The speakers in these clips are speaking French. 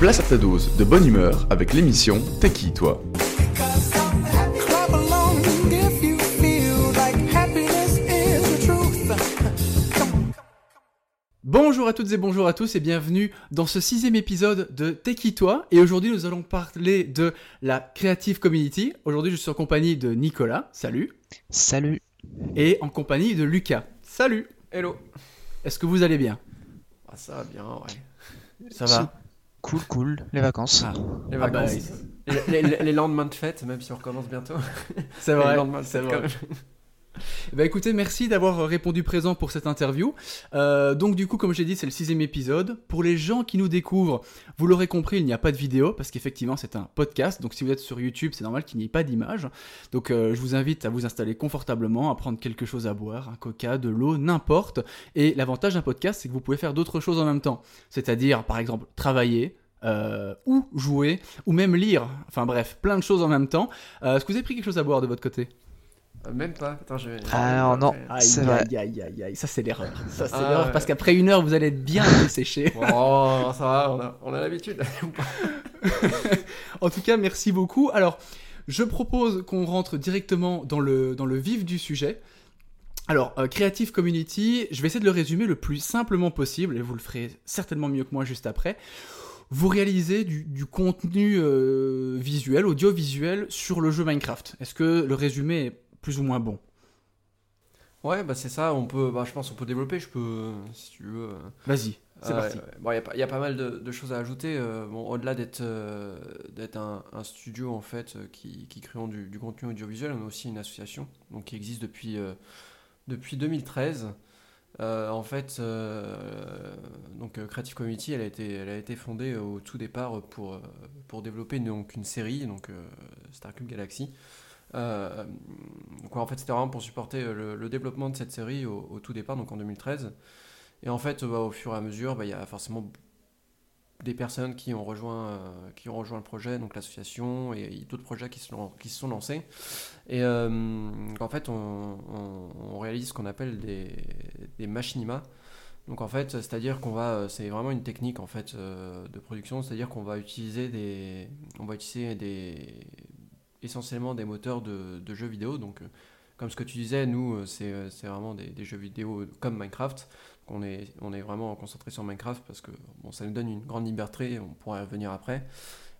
Place à ta dose de bonne humeur avec l'émission T'es qui toi? Bonjour à toutes et bonjour à tous et bienvenue dans ce sixième épisode de T'es qui toi? Et aujourd'hui nous allons parler de la Creative Community. Aujourd'hui je suis en compagnie de Nicolas, salut, Salut. et en compagnie de Lucas, salut. Hello. Est-ce que vous allez bien? Ah, ça va bien, ouais. Ça va Cool, cool. Les vacances. Ah, Les Ah bah, vacances. les, les- les lendemains de fête, même si on recommence bientôt. C'est Les vrai, lendemains de c'est fête, vrai. quand même. Bah écoutez, merci d'avoir répondu présent pour cette interview. Euh, donc du coup, comme j'ai dit, c'est le sixième épisode. Pour les gens qui nous découvrent, vous l'aurez compris, il n'y a pas de vidéo parce qu'effectivement c'est un podcast. Donc si vous êtes sur YouTube, c'est normal qu'il n'y ait pas d'image. Donc euh, je vous invite à vous installer confortablement, à prendre quelque chose à boire, un coca, de l'eau, n'importe. Et l'avantage d'un podcast, c'est que vous pouvez faire d'autres choses en même temps. C'est-à-dire, par exemple, travailler. euh, ou jouer, ou même lire, enfin bref, plein de choses en même temps. Est-ce que vous avez pris quelque chose à boire de votre côté? Même pas. Attends, je vais. Alors, non. Aïe, C'est vrai. aïe, aïe, aïe, aïe, ça c'est l'erreur. Ça c'est Ah, l'erreur ouais. parce qu'après une heure vous allez être bien desséché. Oh, ça va, on a, on a l'habitude. en tout cas, merci beaucoup. Alors, je propose qu'on rentre directement dans le, dans le vif du sujet. Alors, euh, Creative Community, je vais essayer de le résumer le plus simplement possible, et vous le ferez certainement mieux que moi juste après. Vous réalisez du, du contenu euh, visuel, audiovisuel sur le jeu Minecraft. Est-ce que le résumé est plus ou moins bon Ouais, bah c'est ça. On peut, bah, je pense qu'on peut développer. Je peux, si tu veux. euh, Vas-y, c'est euh, parti. ouais. Bon, il y, a pas- y a pas mal de, de choses à ajouter. euh, bon, au-delà d'être euh, un, un studio en fait qui, qui créons du, du contenu audiovisuel, on a aussi une association donc qui existe depuis depuis 2013. Euh, en fait, donc Creative Community, elle a été elle a été fondée au tout départ pour pour développer une, donc une série donc euh, Starcube Galaxy. Euh, en fait, c'était vraiment pour supporter euh, le, développement de cette série au, tout départ, donc en 2013. Et en fait, bah, au fur et à mesure, bah, il y a forcément des personnes qui ont rejoint, euh, qui ont rejoint le projet, donc l'association, et d'autres projets qui se, sont- lancés. Et euh, en fait, on, réalise ce qu'on appelle des, des machinima. Donc en fait, c'est-à-dire qu'on va, c'est vraiment une technique en fait de production, c'est-à-dire qu'on va utiliser des, on va utiliser des, essentiellement des moteurs de, de jeux vidéo. Donc euh, comme ce que tu disais, nous, euh, c'est euh, c'est vraiment des, des jeux vidéo comme Minecraft. Donc, on est, on est vraiment concentré sur Minecraft parce que bon, ça nous donne une grande liberté, on pourra y revenir après.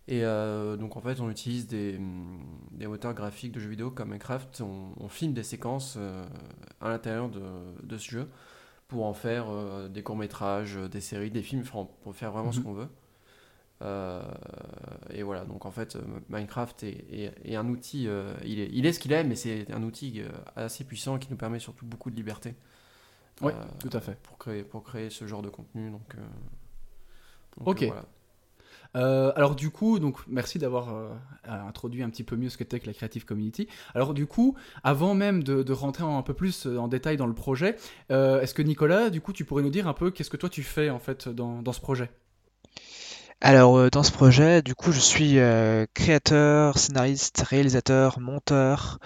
Et euh, donc en fait, on utilise des, hum, des moteurs graphiques de jeux vidéo comme Minecraft, on, on filme des séquences euh, à l'intérieur de, de ce jeu pour en faire euh, des courts-métrages, euh, des séries, des films, pour faire vraiment ce Mhm. qu'on veut. Euh, et voilà, donc en fait, euh, Minecraft est, est- est un outil, euh, il, est, il est ce qu'il est, mais c'est un outil assez puissant qui nous permet surtout beaucoup de liberté. Euh, tout à fait. Pour créer, pour créer ce genre de contenu. Donc, donc, Ok. voilà. Euh, alors du coup, donc merci d'avoir euh, introduit un petit peu mieux ce qu'était que la Creative Community. Alors du coup, avant même de, de rentrer un peu plus en détail dans le projet, euh, est-ce que Nicolas, du coup, tu pourrais nous dire un peu qu'est-ce que toi tu fais en fait dans, dans ce projet? Alors, euh, dans ce projet, du coup, je suis euh, créateur, scénariste, réalisateur, monteur.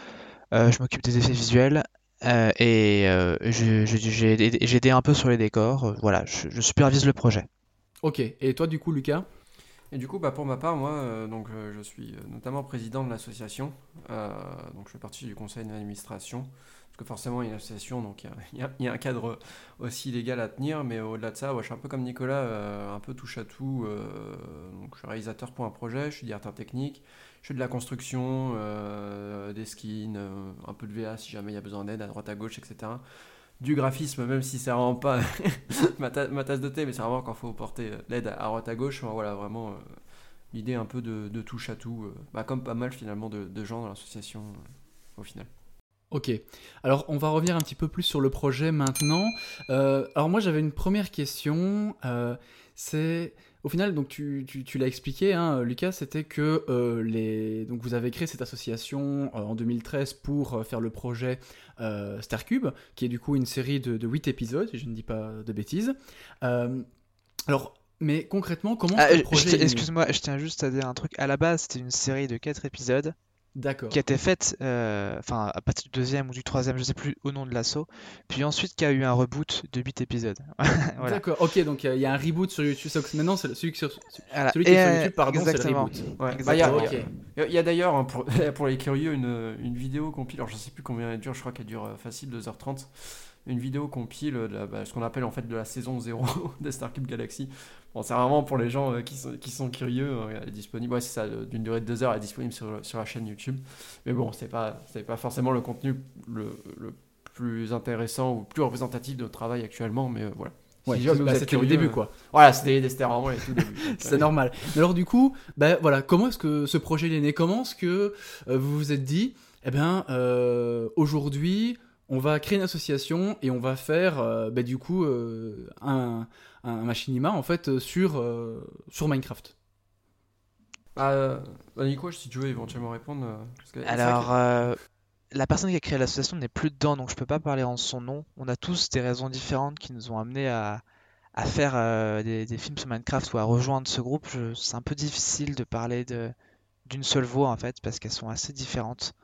Euh, je m'occupe des effets visuels. et j'ai aidé un peu sur les décors. Voilà, je, supervise le projet. Ok. Et toi, du coup, Lucas? Et du coup, bah, pour ma part, moi, donc, je suis notamment président de l'association. Donc, je fais partie du conseil d'administration. Parce que forcément, il y a une association, donc il y a- un cadre aussi légal à tenir. Mais au-delà de ça, je suis un peu comme Nicolas, euh, un peu touche à tout. euh, je suis réalisateur pour un projet, je suis directeur technique, je fais de la construction, euh, des skins, un peu de VA si jamais il y a besoin d'aide à droite à gauche, etc. Du graphisme, même si c'est vraiment pas ma, ta- ma tasse de thé, mais c'est vraiment quand il faut porter l'aide à, droite à gauche. Voilà, vraiment l'idée un peu de, touche à tout, bah, comme pas mal finalement de, gens dans l'association au final. Ok. Alors, on va revenir un petit peu plus sur le projet maintenant. Euh, alors, moi, j'avais une première question. euh, c'est, au final, donc tu, tu- tu l'as expliqué, hein, Lucas, c'était que euh, les, donc vous avez créé cette association en 2013 pour faire le projet euh, Starcube, qui est du coup une série de, de 8 épisodes, si je ne dis pas de bêtises. Alors, mais concrètement, comment Ah, excuse-moi, je tiens juste à dire un truc. À la base, c'était une série de 4 épisodes. Qui a été faite euh, enfin à partir du deuxième ou du troisième, je sais plus, au nom de l'assaut. Puis ensuite, qui a eu un reboot de 8 épisodes. voilà. D'accord, ok, donc euh, il y a un reboot sur YouTube. Maintenant, c'est celui, qui sur- Voilà. celui qui est sur YouTube, pardon, c'est le exactement. reboot. Ouais. Exactement. Bah, il y a- Ok. il y a- Il y a d'ailleurs, hein, pour, pour les curieux, une, une vidéo compile, alors je sais plus combien elle dure, je crois qu'elle dure euh, facile 2h30, une vidéo compile de la- bah, ce qu'on appelle en fait de la saison 0 de Starcube Galaxy. Bon, c'est vraiment pour les gens euh, qui, sont, qui sont curieux, euh, elle est disponible, ouais, c'est ça, euh, d'une durée de 2 heures, elle est disponible sur, sur la chaîne YouTube. Mais bon, c'est pas, c'est pas forcément le contenu le, le plus intéressant ou plus représentatif de notre travail actuellement, mais euh, voilà. Ouais, bah, c'était le début, quoi. Voilà, c'était vraiment les tout débuts. C'est normal. Mais alors du coup, bah, voilà, comment est-ce que ce projet est né? Comment est-ce que euh, vous vous êtes dit, eh bien, euh, aujourd'hui, on va créer une association et on va faire, euh, bah, du coup, euh, un, un machinima en fait euh, sur euh, sur Minecraft. Ah, euh, bah, Nico, si tu veux éventuellement répondre. parce que Alors, que- euh, la personne qui a créé l'association n'est plus dedans, donc je peux pas parler en son nom. On a tous des raisons différentes qui nous ont amenés à, à faire euh, des, des films sur Minecraft ou à rejoindre ce groupe. Je- C'est un peu difficile de parler de d'une seule voix en fait, parce qu'elles sont assez différentes.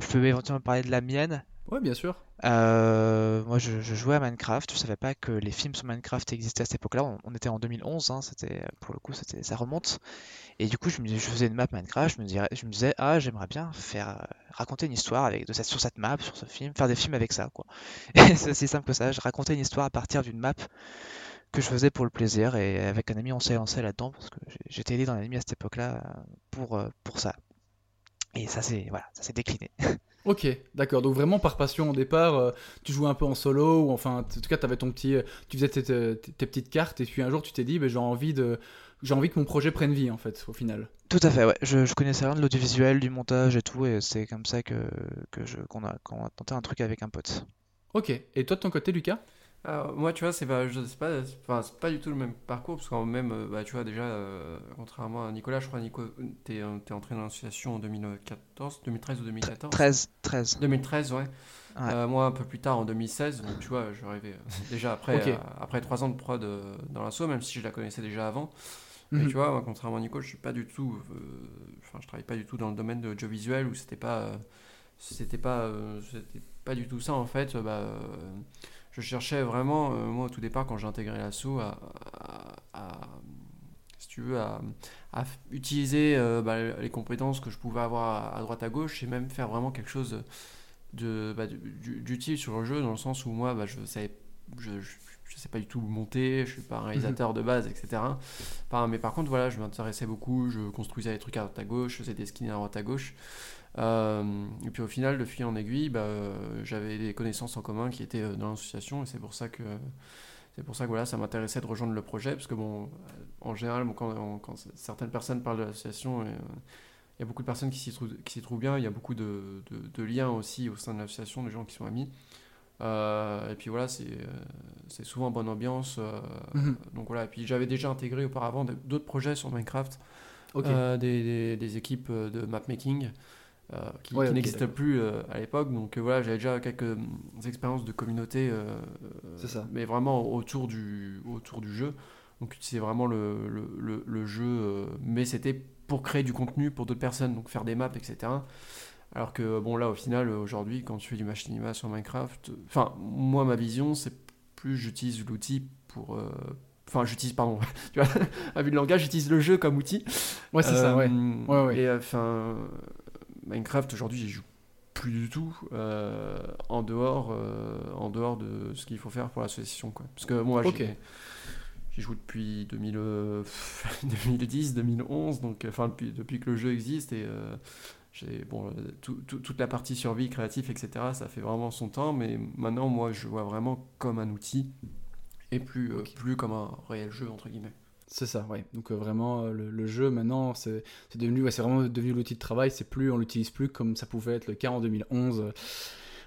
Je peux éventuellement parler de la mienne. Ouais, bien sûr. Euh, moi, je, jouais à Minecraft. Je savais pas que les films sur Minecraft existaient à cette époque-là. On, était en 2011, hein, c'était pour le coup, ça remonte. Et du coup, je faisais une map Minecraft. Je me disais, ah, j'aimerais bien faire euh, raconter une histoire avec sur cette map, sur ce film, faire des films avec ça, quoi. C'est aussi simple que ça. Je racontais une histoire à partir d'une map que je faisais pour le plaisir. Et avec un ami, on s'est lancé là-dedans parce que j'étais aidé dans l'anime à cette époque-là euh, pour ça. Et ça c'est voilà, ça s'est décliné. Ok, d'accord. Donc vraiment par passion au départ, euh, tu jouais un peu en solo ou enfin, en tout cas, avais ton petit, euh, tu faisais tes, tes- tes petites cartes et puis un jour tu t'es dit, ben, j'ai envie de, j'ai envie que mon projet prenne vie en fait, au final. Tout à fait, ouais. Je, je connaissais rien de l'audiovisuel, du montage et tout, et c'est comme ça que, que je, qu'on a, qu'on a tenté un truc avec un pote. Ok. Et toi de ton côté, Lucas? Alors, moi, tu vois, c'est pas, je sais pas, c'est- enfin, c'est pas du tout le même parcours, parce qu'en même, euh, bah, tu vois, déjà, euh, contrairement à Nicolas, je crois, Nico, t'es, euh, t'es entré dans l'association en 2014, 2013 ou 2014 13, 13. 2013, ouais. Ouais. Euh, moi, un peu plus tard, en 2016, donc tu vois, je rêvais déjà après, Ok. euh, après 3 ans de prod euh, dans l'assaut, même si je la connaissais déjà avant. Mais Mhm. tu vois, moi, contrairement à Nico, je suis pas du tout, euh, enfin, je travaille pas du tout dans le domaine de l'audiovisuel où c'était pas, euh, c'était pas, euh, c'était pas du tout ça en fait. bah, euh, je cherchais vraiment, euh, moi, au tout départ, quand j'ai intégré l'assaut, à, à- à- si tu veux, à, utiliser euh, bah, les compétences que je pouvais avoir à, droite à gauche et même faire vraiment quelque chose de, bah, du- d'utile sur le jeu dans le sens où moi, bah, je savais, je, je, je sais pas du tout monter, je suis pas un réalisateur de base, etc. Enfin, mais par contre, voilà, je m'intéressais beaucoup, je construisais des trucs à droite à gauche, je faisais des skins à droite à gauche. Euh, et puis au final, de fil en aiguille, bah, euh, j'avais des connaissances en commun qui étaient euh, dans l'association et c'est pour ça que c'est pour ça que voilà, ça m'intéressait de rejoindre le projet parce que bon, en général, bon, quand, on- quand certaines personnes parlent de l'association, euh, il y a beaucoup de personnes qui s'y trouvent, bien. Il y a beaucoup de, de- de liens aussi au sein de l'association, de gens qui sont amis. Euh, et puis voilà, c'est euh, souvent bonne ambiance. Mhm. Donc voilà, et puis j'avais déjà intégré auparavant d'autres projets sur Minecraft, des, des- des équipes de mapmaking qui, Ouais, qui n'existent d'accord. plus euh, à l'époque. Donc euh, voilà, j'avais déjà quelques euh, expériences de communauté, euh, C'est ça. mais vraiment autour du, autour du jeu. Donc c'est vraiment le, le, le- le jeu, euh, mais c'était pour créer du contenu pour d'autres personnes, donc faire des maps, etc. Alors que bon là au final euh, aujourd'hui quand tu fais du machinima sur Minecraft, euh, enfin moi ma vision c'est plus j'utilise l'outil pour, euh, enfin j'utilise pardon, tu vois, à vue de langage j'utilise le jeu comme outil. Ouais, c'est ça, ouais. Euh, Ouais, ouais. Et enfin Minecraft aujourd'hui j'y joue plus du tout euh, en dehors euh, en dehors de ce qu'il faut faire pour l'association quoi. Parce que moi J'y joue depuis 2000, euh, 2010, 2011, donc euh, enfin depuis, depuis que le jeu existe et j'ai bon tout- tout- toute la partie survie créatif etc. Ça fait vraiment son temps, mais maintenant moi je vois vraiment comme un outil et plus plus comme un réel jeu entre guillemets. C'est ça, ouais. Donc euh, vraiment, euh, le, le jeu maintenant, c'est c'est devenu, ouais, c'est vraiment devenu l'outil de travail. C'est plus, on l'utilise plus comme ça pouvait être le cas en 2011. euh,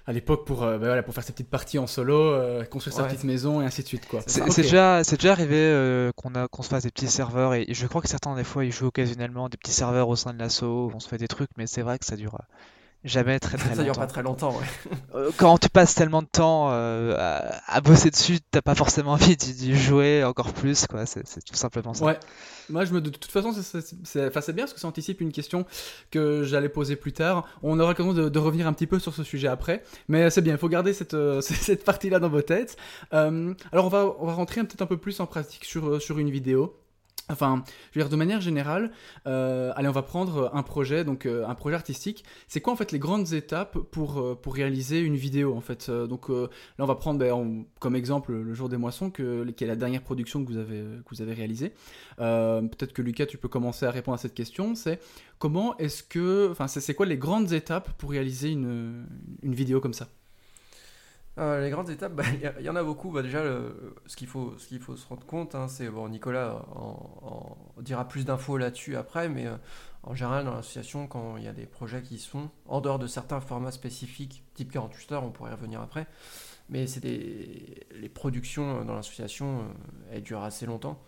à l'époque pour, euh, bah, voilà, pour faire ses petites parties en solo, construire sa petite maison et ainsi de suite quoi. C'est déjà, c'est déjà arrivé qu'on a, qu'on se fasse des petits serveurs, et je crois que certains, des fois, ils jouent occasionnellement des petits serveurs au sein de l'assaut, on se fait des trucs, mais c'est vrai que ça dure, Jamais très très Ça dure longtemps. pas très longtemps, ouais. Euh, Quand tu passes tellement de temps euh, à, à bosser dessus, t'as pas forcément envie d'y d'y jouer encore plus, quoi. C'est c'est tout simplement ça. Ouais. Moi, je me, de toute façon, c'est- c'est c'est- enfin, c'est bien parce que ça anticipe une question que j'allais poser plus tard. On aura l'occasion de, de revenir un petit peu sur ce sujet après. Mais c'est bien, il faut garder cette, euh, cette partie-là dans vos têtes. Euh, alors, on va, on va rentrer un- peut-être un peu plus en pratique sur, euh, sur une vidéo. Enfin, je veux dire, de manière générale, euh, allez, on va prendre un projet, donc euh, un projet artistique. C'est quoi en fait les grandes étapes pour, euh, réaliser une vidéo en fait Euh, Donc euh, là, on va prendre ben, en- comme exemple le jour des moissons, qui est la dernière production que vous avez, réalisée. Euh, Peut-être que Lucas, tu peux commencer à répondre à cette question. C'est comment est-ce que, enfin, c'est quoi les grandes étapes pour réaliser une vidéo comme ça? Euh, les grandes étapes, bah, il il y, en a beaucoup. Bah, déjà, ce qu'il faut, ce faut se rendre compte, hein, c'est bon, Nicolas en, dira plus d'infos là-dessus après, mais euh, en général, dans l'association, quand il y a des projets qui se font, en dehors de certains formats spécifiques, type 48 heures, on pourrait y revenir après, mais c'est des, les productions euh, dans l'association, elles durent assez longtemps.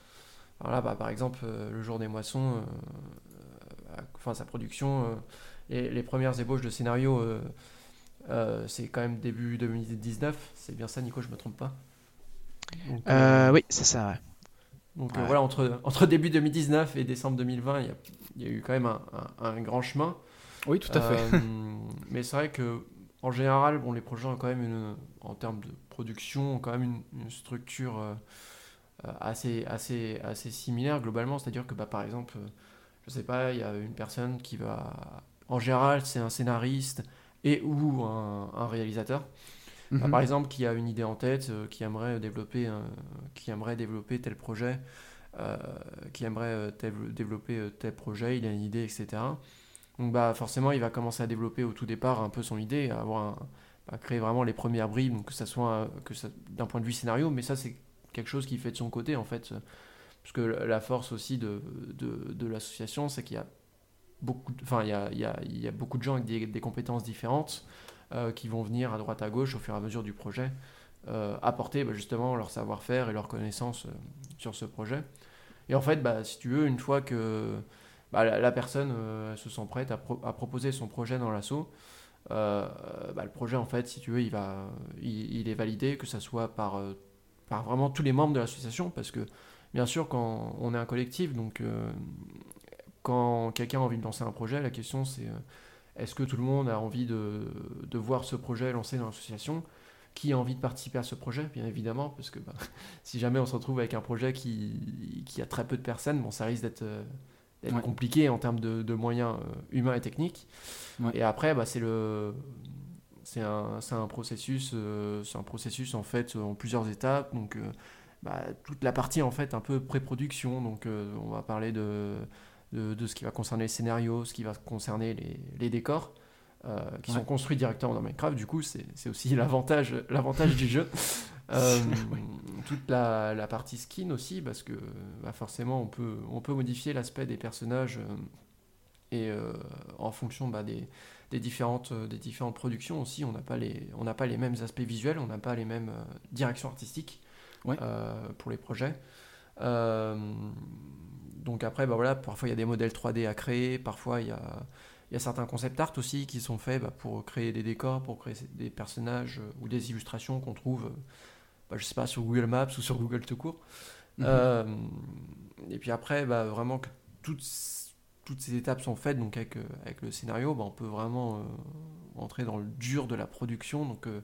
Alors là, bah, par exemple, le jour des moissons, enfin sa production, les, les premières ébauches de scénario. Euh, c'est quand même début 2019, c'est bien ça Nico, je me trompe pas. Donc, Euh, euh, oui, c'est ça, ouais. donc euh, ouais. voilà, entre, entre début 2019 et décembre 2020, il y a, il y a eu quand même un, un- un grand chemin. Oui, tout à fait. Mais c'est vrai que en général, bon, les projets ont quand même une, en termes de production, ont quand même une, une structure euh, assez, assez, assez similaire globalement. C'est-à-dire que, bah, par exemple, je sais pas, il y a une personne qui va, en général, c'est un scénariste et ou un, un réalisateur. Bah, Mhm. par exemple, qui a une idée en tête, euh, qui aimerait développer, un- qui aimerait développer tel projet, euh, qui aimerait euh, tel- développer tel projet, il a une idée, etc. Donc bah forcément, il va commencer à développer au tout départ un peu son idée, à avoir un- à créer vraiment les premières bribes, donc que ça soit que d'un point de vue scénario, mais ça c'est quelque chose qu'il fait de son côté en fait, parce que la force aussi de, de, de l'association, c'est qu'il y a beaucoup, enfin il y a, y, a, y a beaucoup de gens avec des, compétences différentes euh, qui vont venir à droite à gauche au fur et à mesure du projet, euh, apporter bah, justement leur savoir-faire et leur connaissance euh, sur ce projet. Et en fait, bah, si tu veux, une fois que bah, la, personne se sent prête à, pro- à proposer son projet dans l'assaut, bah, le projet, en fait, si tu veux, il, va, il, est validé, que ce soit par, par vraiment tous les membres de l'association, parce que bien sûr, quand on est un collectif, donc quand quelqu'un a envie de lancer un projet, la question c'est euh, est-ce que tout le monde a envie de, de voir ce projet lancé dans l'association? Qui a envie de participer à ce projet Bien évidemment, parce que bah, si jamais on se retrouve avec un projet qui, qui a très peu de personnes, bon, ça risque d'être euh, Ouais. compliqué en termes de, de moyens euh, humains et techniques. Ouais. Et après, bah, c'est le c'est un, un processus euh, c'est un processus en fait en plusieurs étapes donc euh, bah, toute la partie en fait un peu pré-production donc euh, on va parler de, de, de ce qui va concerner les scénarios ce qui va concerner les, les décors euh, qui Ouais. sont construits directement dans Minecraft du coup c'est aussi l'avantage du jeu Euh, toute la, la partie skin aussi parce que bah, forcément on peut on peut modifier l'aspect des personnages euh, et en fonction bah, des, des différentes, des différentes productions aussi, on n'a pas, les- on pas les mêmes aspects visuels, on n'a pas les mêmes directions artistiques Ouais. pour les projets. Donc après, bah voilà, parfois il y a des modèles 3D à créer, parfois il y a, il y a certains concept art aussi qui sont faits bah, pour créer des décors, pour créer des personnages euh, ou des illustrations qu'on trouve, euh, bah, je sais pas, sur Google Maps ou sur Google tout court. Mhm. Euh, et puis après, bah, vraiment que toutes, toutes ces étapes sont faites, donc avec, avec le scénario, on peut vraiment euh, entrer dans le dur de la production, donc euh,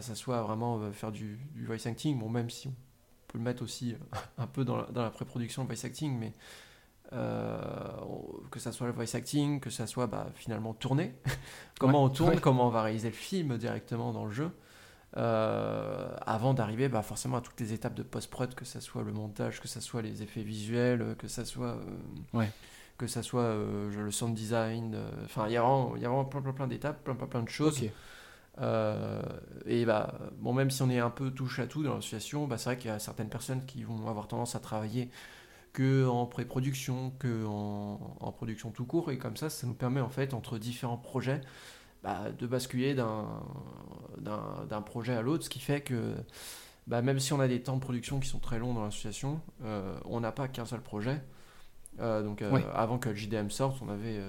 ça soit vraiment faire du, du voice acting, bon, même si on peut le mettre aussi euh, un peu dans la, dans la pré-production, le voice acting, mais euh, que ça soit le voice acting, que ça soit bah, finalement tourner, comment Ouais, on tourne, ouais. comment on va réaliser le film directement dans le jeu. euh, avant d'arriver bah, forcément à toutes les étapes de post-prod, que ça soit le montage, que ça soit les effets visuels, que ça soit, euh, Ouais. que ça soit le sound design. Enfin, il y a vraiment, il y a vraiment plein, plein, plein d'étapes, plein, plein, plein de choses. Euh, et bah, bon, même si on est un peu touche à tout dans l'association, bah, c'est vrai qu'il y a certaines personnes qui vont avoir tendance à travailler que en pré-production, que en, en production tout court, et comme ça, ça nous permet en fait entre différents projets bah, de basculer d'un projet à l'autre, ce qui fait que bah, même si on a des temps de production qui sont très longs dans l'association, euh, on n'a pas qu'un seul projet. Euh, donc Oui. avant que le JDM sorte, on avait,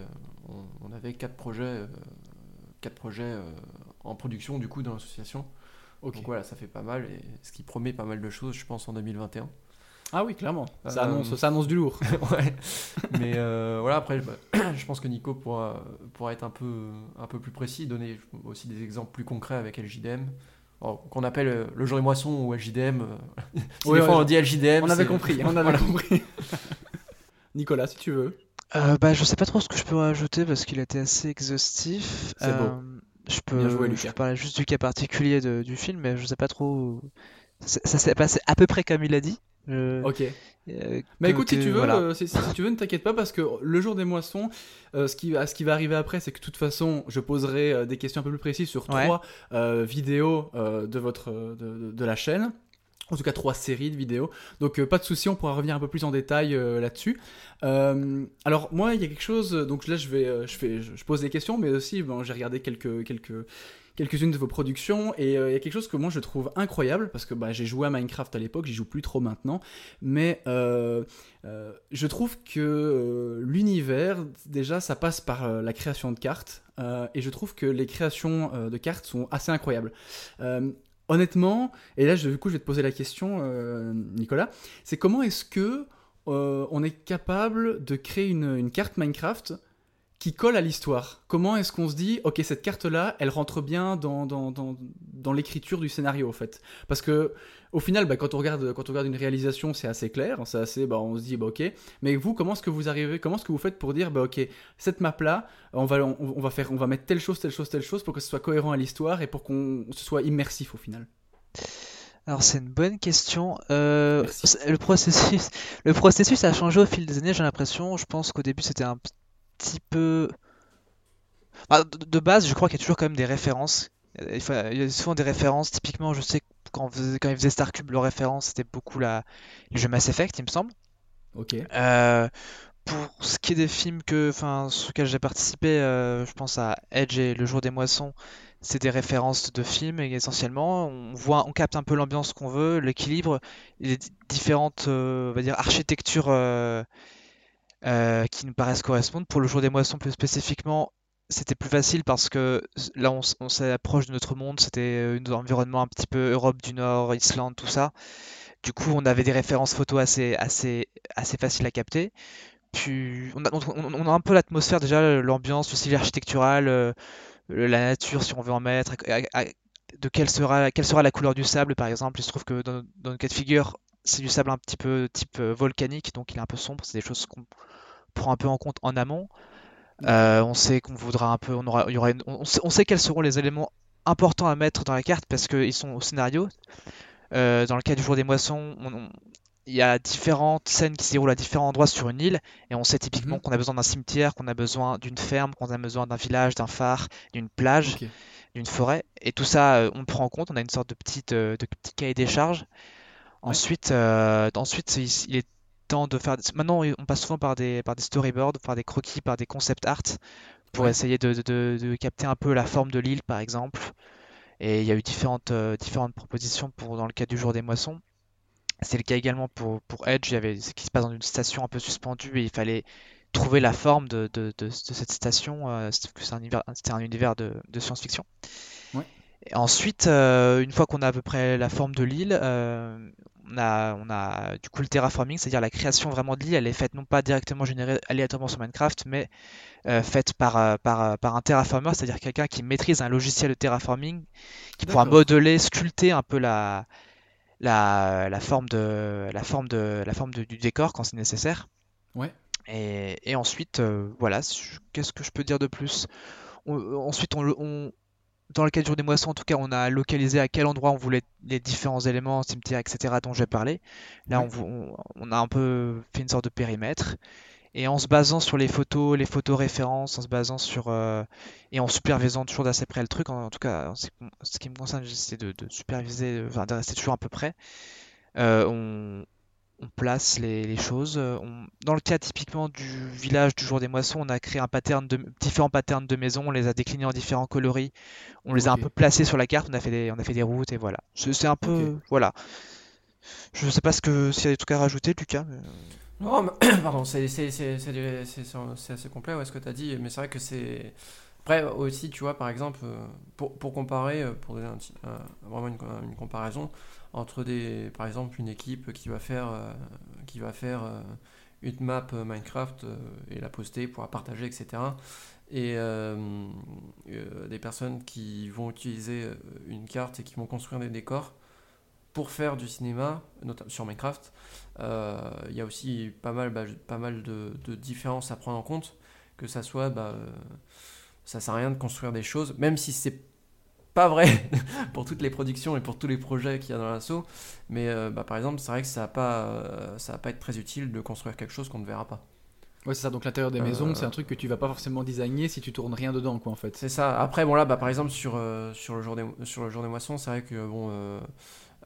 on, on avait quatre projets quatre projets en production du coup dans l'association. Ok. Donc voilà, ça fait pas mal et ce qui promet pas mal de choses, je pense, en 2021. Ah oui, clairement. Ça, Euh, annonce, ça annonce du lourd. ouais. Mais euh, voilà, après, bah, je pense que Nico pourra, pourra être un peu, un peu plus précis, donner aussi des exemples plus concrets avec LJDM. Qu'on appelle euh, le jour des moissons ou LJDM. si Ouais, des fois ouais, on dit LJDM. On avait compris, on avait Voilà. compris. Nicolas, si tu veux. Euh, bah, je sais pas trop ce que je peux rajouter parce qu'il a été assez exhaustif. C'est beau. Je peux, joué, je parler juste du cas particulier de- du film, mais je sais pas trop. Ça, ça s'est passé à peu près comme il a dit. Ok. euh, Mais écoute, si tu veux, voilà. euh, si, si tu veux, ne t'inquiète pas parce que le jour des moissons, euh, ce, qui, va- ce qui va arriver après, c'est que de toute façon, je poserai euh, des questions un peu plus précises sur Ouais. trois vidéos de votre de, de- de la chaîne. En tout cas, trois séries de vidéos. Donc, euh, pas de souci, on pourra revenir un peu plus en détail euh, là-dessus. Euh, alors, moi, il y a quelque chose. Donc là, je vais, je fais, je, pose des questions, mais aussi, j'ai regardé quelques quelques quelques-unes de vos productions et il y a quelque chose que moi je trouve incroyable parce que bah, j'ai joué à Minecraft à l'époque, j'y joue plus trop maintenant, mais je trouve que l'univers, déjà, ça passe par la création de cartes, et je trouve que les créations de cartes sont assez incroyables. Honnêtement, et là, je- du coup, je vais te poser la question, euh, Nicolas, c'est comment est-ce que euh, on est capable de créer une carte Minecraft qui colle à l'histoire Comment est-ce qu'on se dit, ok, cette carte-là, elle rentre bien dans, dans, dans, dans l'écriture du scénario, en fait? Parce que, au final, bah, quand, on regarde, quand on regarde une réalisation, c'est assez clair, c'est assez, bah, on se dit, bah, ok. Mais vous, comment est-ce que vous arrivez, comment est-ce que vous faites pour dire, bah, ok, cette map-là, on va, on, on va faire, on va mettre telle chose, telle chose, telle chose pour que ce soit cohérent à l'histoire et pour qu'on ce soit immersif au final? Alors c'est une bonne question. Euh, le processus, le processus a changé au fil des années, j'ai l'impression. Je pense qu'au début c'était un petit peu. De, base, je crois qu'il y a toujours quand même des références. Il faut- il y a souvent des références. Typiquement, je sais que quand, on faisait- quand ils faisaient Starcube, leur référence c'était beaucoup la, le jeu Mass Effect, il me semble. Ok. Euh, pour ce qui est des films que, enfin, sur lesquels j'ai participé, euh, je pense à Edge et Le Jour des Moissons, c'est des références de films et essentiellement. On voit, on capte un peu l'ambiance qu'on veut, l'équilibre, les di- différentes, euh, on va dire, architectures euh, euh, qui nous paraissent correspondre. Pour Le Jour des Moissons, plus spécifiquement, c'était plus facile parce que là, on, s'approche de notre monde. C'était un environnement un petit peu Europe du Nord, Islande, tout ça. Du coup, on avait des références photos assez, assez, assez faciles à capter. Puis, on a, un peu l'atmosphère déjà, l'ambiance, le style architectural, euh, la nature, si on veut en mettre, de quelle sera, quelle sera la couleur du sable, par exemple. Il se trouve que dans, dans cas de figure, c'est du sable un petit peu type euh, volcanique, donc il est un peu sombre. C'est des choses qu'on prend un peu en compte en amont. Euh, on sait qu'on voudra un peu, on aura, il y aura une- on, sait, on sait quels seront les éléments importants à mettre dans la carte parce qu'ils sont au scénario. Euh, dans le cas du jour des moissons, on- on- il y a différentes scènes qui se déroulent à différents endroits sur une île et on sait typiquement Mhm. qu'on a besoin d'un cimetière, qu'on a besoin d'une ferme, qu'on a besoin d'un village, d'un phare, d'une plage, d'une forêt. Et tout ça, euh, on le prend en compte. On a une sorte de petite, de petit cahier des charges. Ensuite, euh, ensuite, il, il est temps de faire. Maintenant, on passe souvent par des, par des storyboards, par des croquis, par des concept art pour Ouais. essayer de, de- de- de capter un peu la forme de l'île, par exemple. Et il y a eu différentes, euh, différentes propositions pour, dans le cas du jour des moissons. C'est le cas également pour, pour Edge. Il y avait ce qui se passe dans une station un peu suspendue et il fallait trouver la forme de, de- de- de cette station. euh, c'était c'est un univers, c'était un univers de, science-fiction. Ouais. Ensuite, euh, une fois qu'on a à peu près la forme de l'île, euh, on a, on a du coup le terraforming, c'est-à-dire la création vraiment de l'île. Elle est faite non pas directement générée aléatoirement sur Minecraft, mais euh, faite par, euh, par, euh, par un terraformer, c'est-à-dire quelqu'un qui maîtrise un logiciel de terraforming, qui pourra modeler, sculpter un peu la, la, la forme, de, la forme, de, la forme de- du décor quand c'est nécessaire. Ouais. Et, et ensuite, euh, voilà, qu'est-ce que je peux dire de plus? On- ensuite, on- dans le cas du jour des moissons, en tout cas, on a localisé à quel endroit on voulait les différents éléments, cimetières, etc., dont j'ai parlé. Là, on, on- a un peu fait une sorte de périmètre. Et en se basant sur les photos, les photos références, en se basant sur euh, et en supervisant toujours d'assez près le truc, en, en tout cas, en ce qui, me concerne, j'essaie de, de superviser, euh, enfin, de rester toujours un peu près. Euh, on, on place les, les choses. euh, on- dans le cas typiquement du village du jour des moissons, on a créé un pattern de différents patterns de maisons, on les a déclinés en différents coloris, on les a un peu placés sur la carte, on a fait des, on a fait des routes et voilà. C'est un peu, Ok. voilà. Je sais pas ce que s'il y a des trucs à rajouter, Lucas. mais- Non, mais- pardon, c'est assez complet ouais, ce que tu as dit, mais c'est vrai que c'est Après aussi, tu vois, par exemple, euh, pour, pour comparer, euh, pour donner un petit- un- vraiment une, une comparaison entre des, par exemple, une équipe qui va faire, euh, qui va faire euh, une map euh, Minecraft et la poster pour la partager, etc. Et des personnes qui vont utiliser une carte et qui vont construire des décors pour faire du cinéma, notamment sur Minecraft. Il y a aussi pas mal, bah, pas mal de, différences à prendre en compte, que ça soit, bah, ça sert à rien de construire des choses, même si c'est pas vrai pour toutes les productions et pour tous les projets qu'il y a dans l'assaut. Mais euh, bah, par exemple, c'est vrai que ça va pas, euh, ça va pas être très utile de construire quelque chose qu'on ne verra pas. Ouais, c'est ça. Donc l'intérieur des Euh, maisons, c'est un truc que tu vas pas forcément designer si tu tournes rien dedans, quoi, en fait. C'est ça. Après, bon là, bah, par exemple sur, sur, le jour des, sur le jour des moissons, c'est vrai que bon,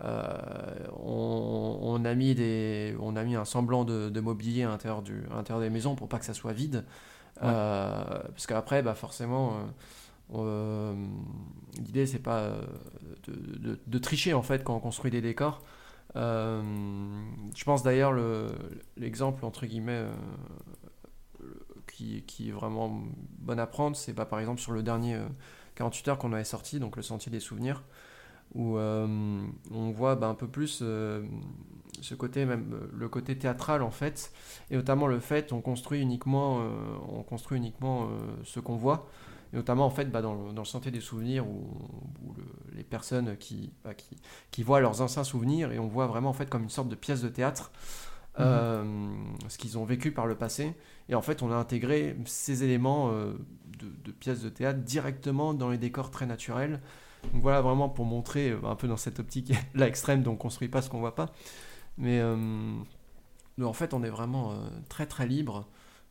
on, on a mis des, on a mis un semblant de, de mobilier à l'intérieur du, à l'intérieur des maisons pour pas que ça soit vide. Parce qu'après, bah, forcément, euh, l'idée c'est pas euh, de, tricher en fait quand on construit des décors. Euh, je pense d'ailleurs le- l'exemple entre guillemets qui, qui est vraiment bon à prendre, c'est bah, par exemple sur le dernier euh, 48 heures qu'on avait sorti, donc le Sentier des Souvenirs, où on voit bah, un peu plus ce côté, même le côté théâtral en fait, et notamment le fait on construit uniquement, on construit uniquement ce qu'on voit, et notamment en fait bah, dans, le, dans le Sentier des Souvenirs où, où le- les personnes qui, bah, qui, qui voient leurs anciens souvenirs, et on voit vraiment en fait comme une sorte de pièce de théâtre. euh, ce qu'ils ont vécu par le passé et en fait, on a intégré ces éléments euh, de, de pièces de théâtre directement dans les décors très naturels. Donc voilà, vraiment pour montrer euh, un peu dans cette optique là extrême, donc on construit pas ce qu'on voit pas. Mais en fait, on est vraiment très très libre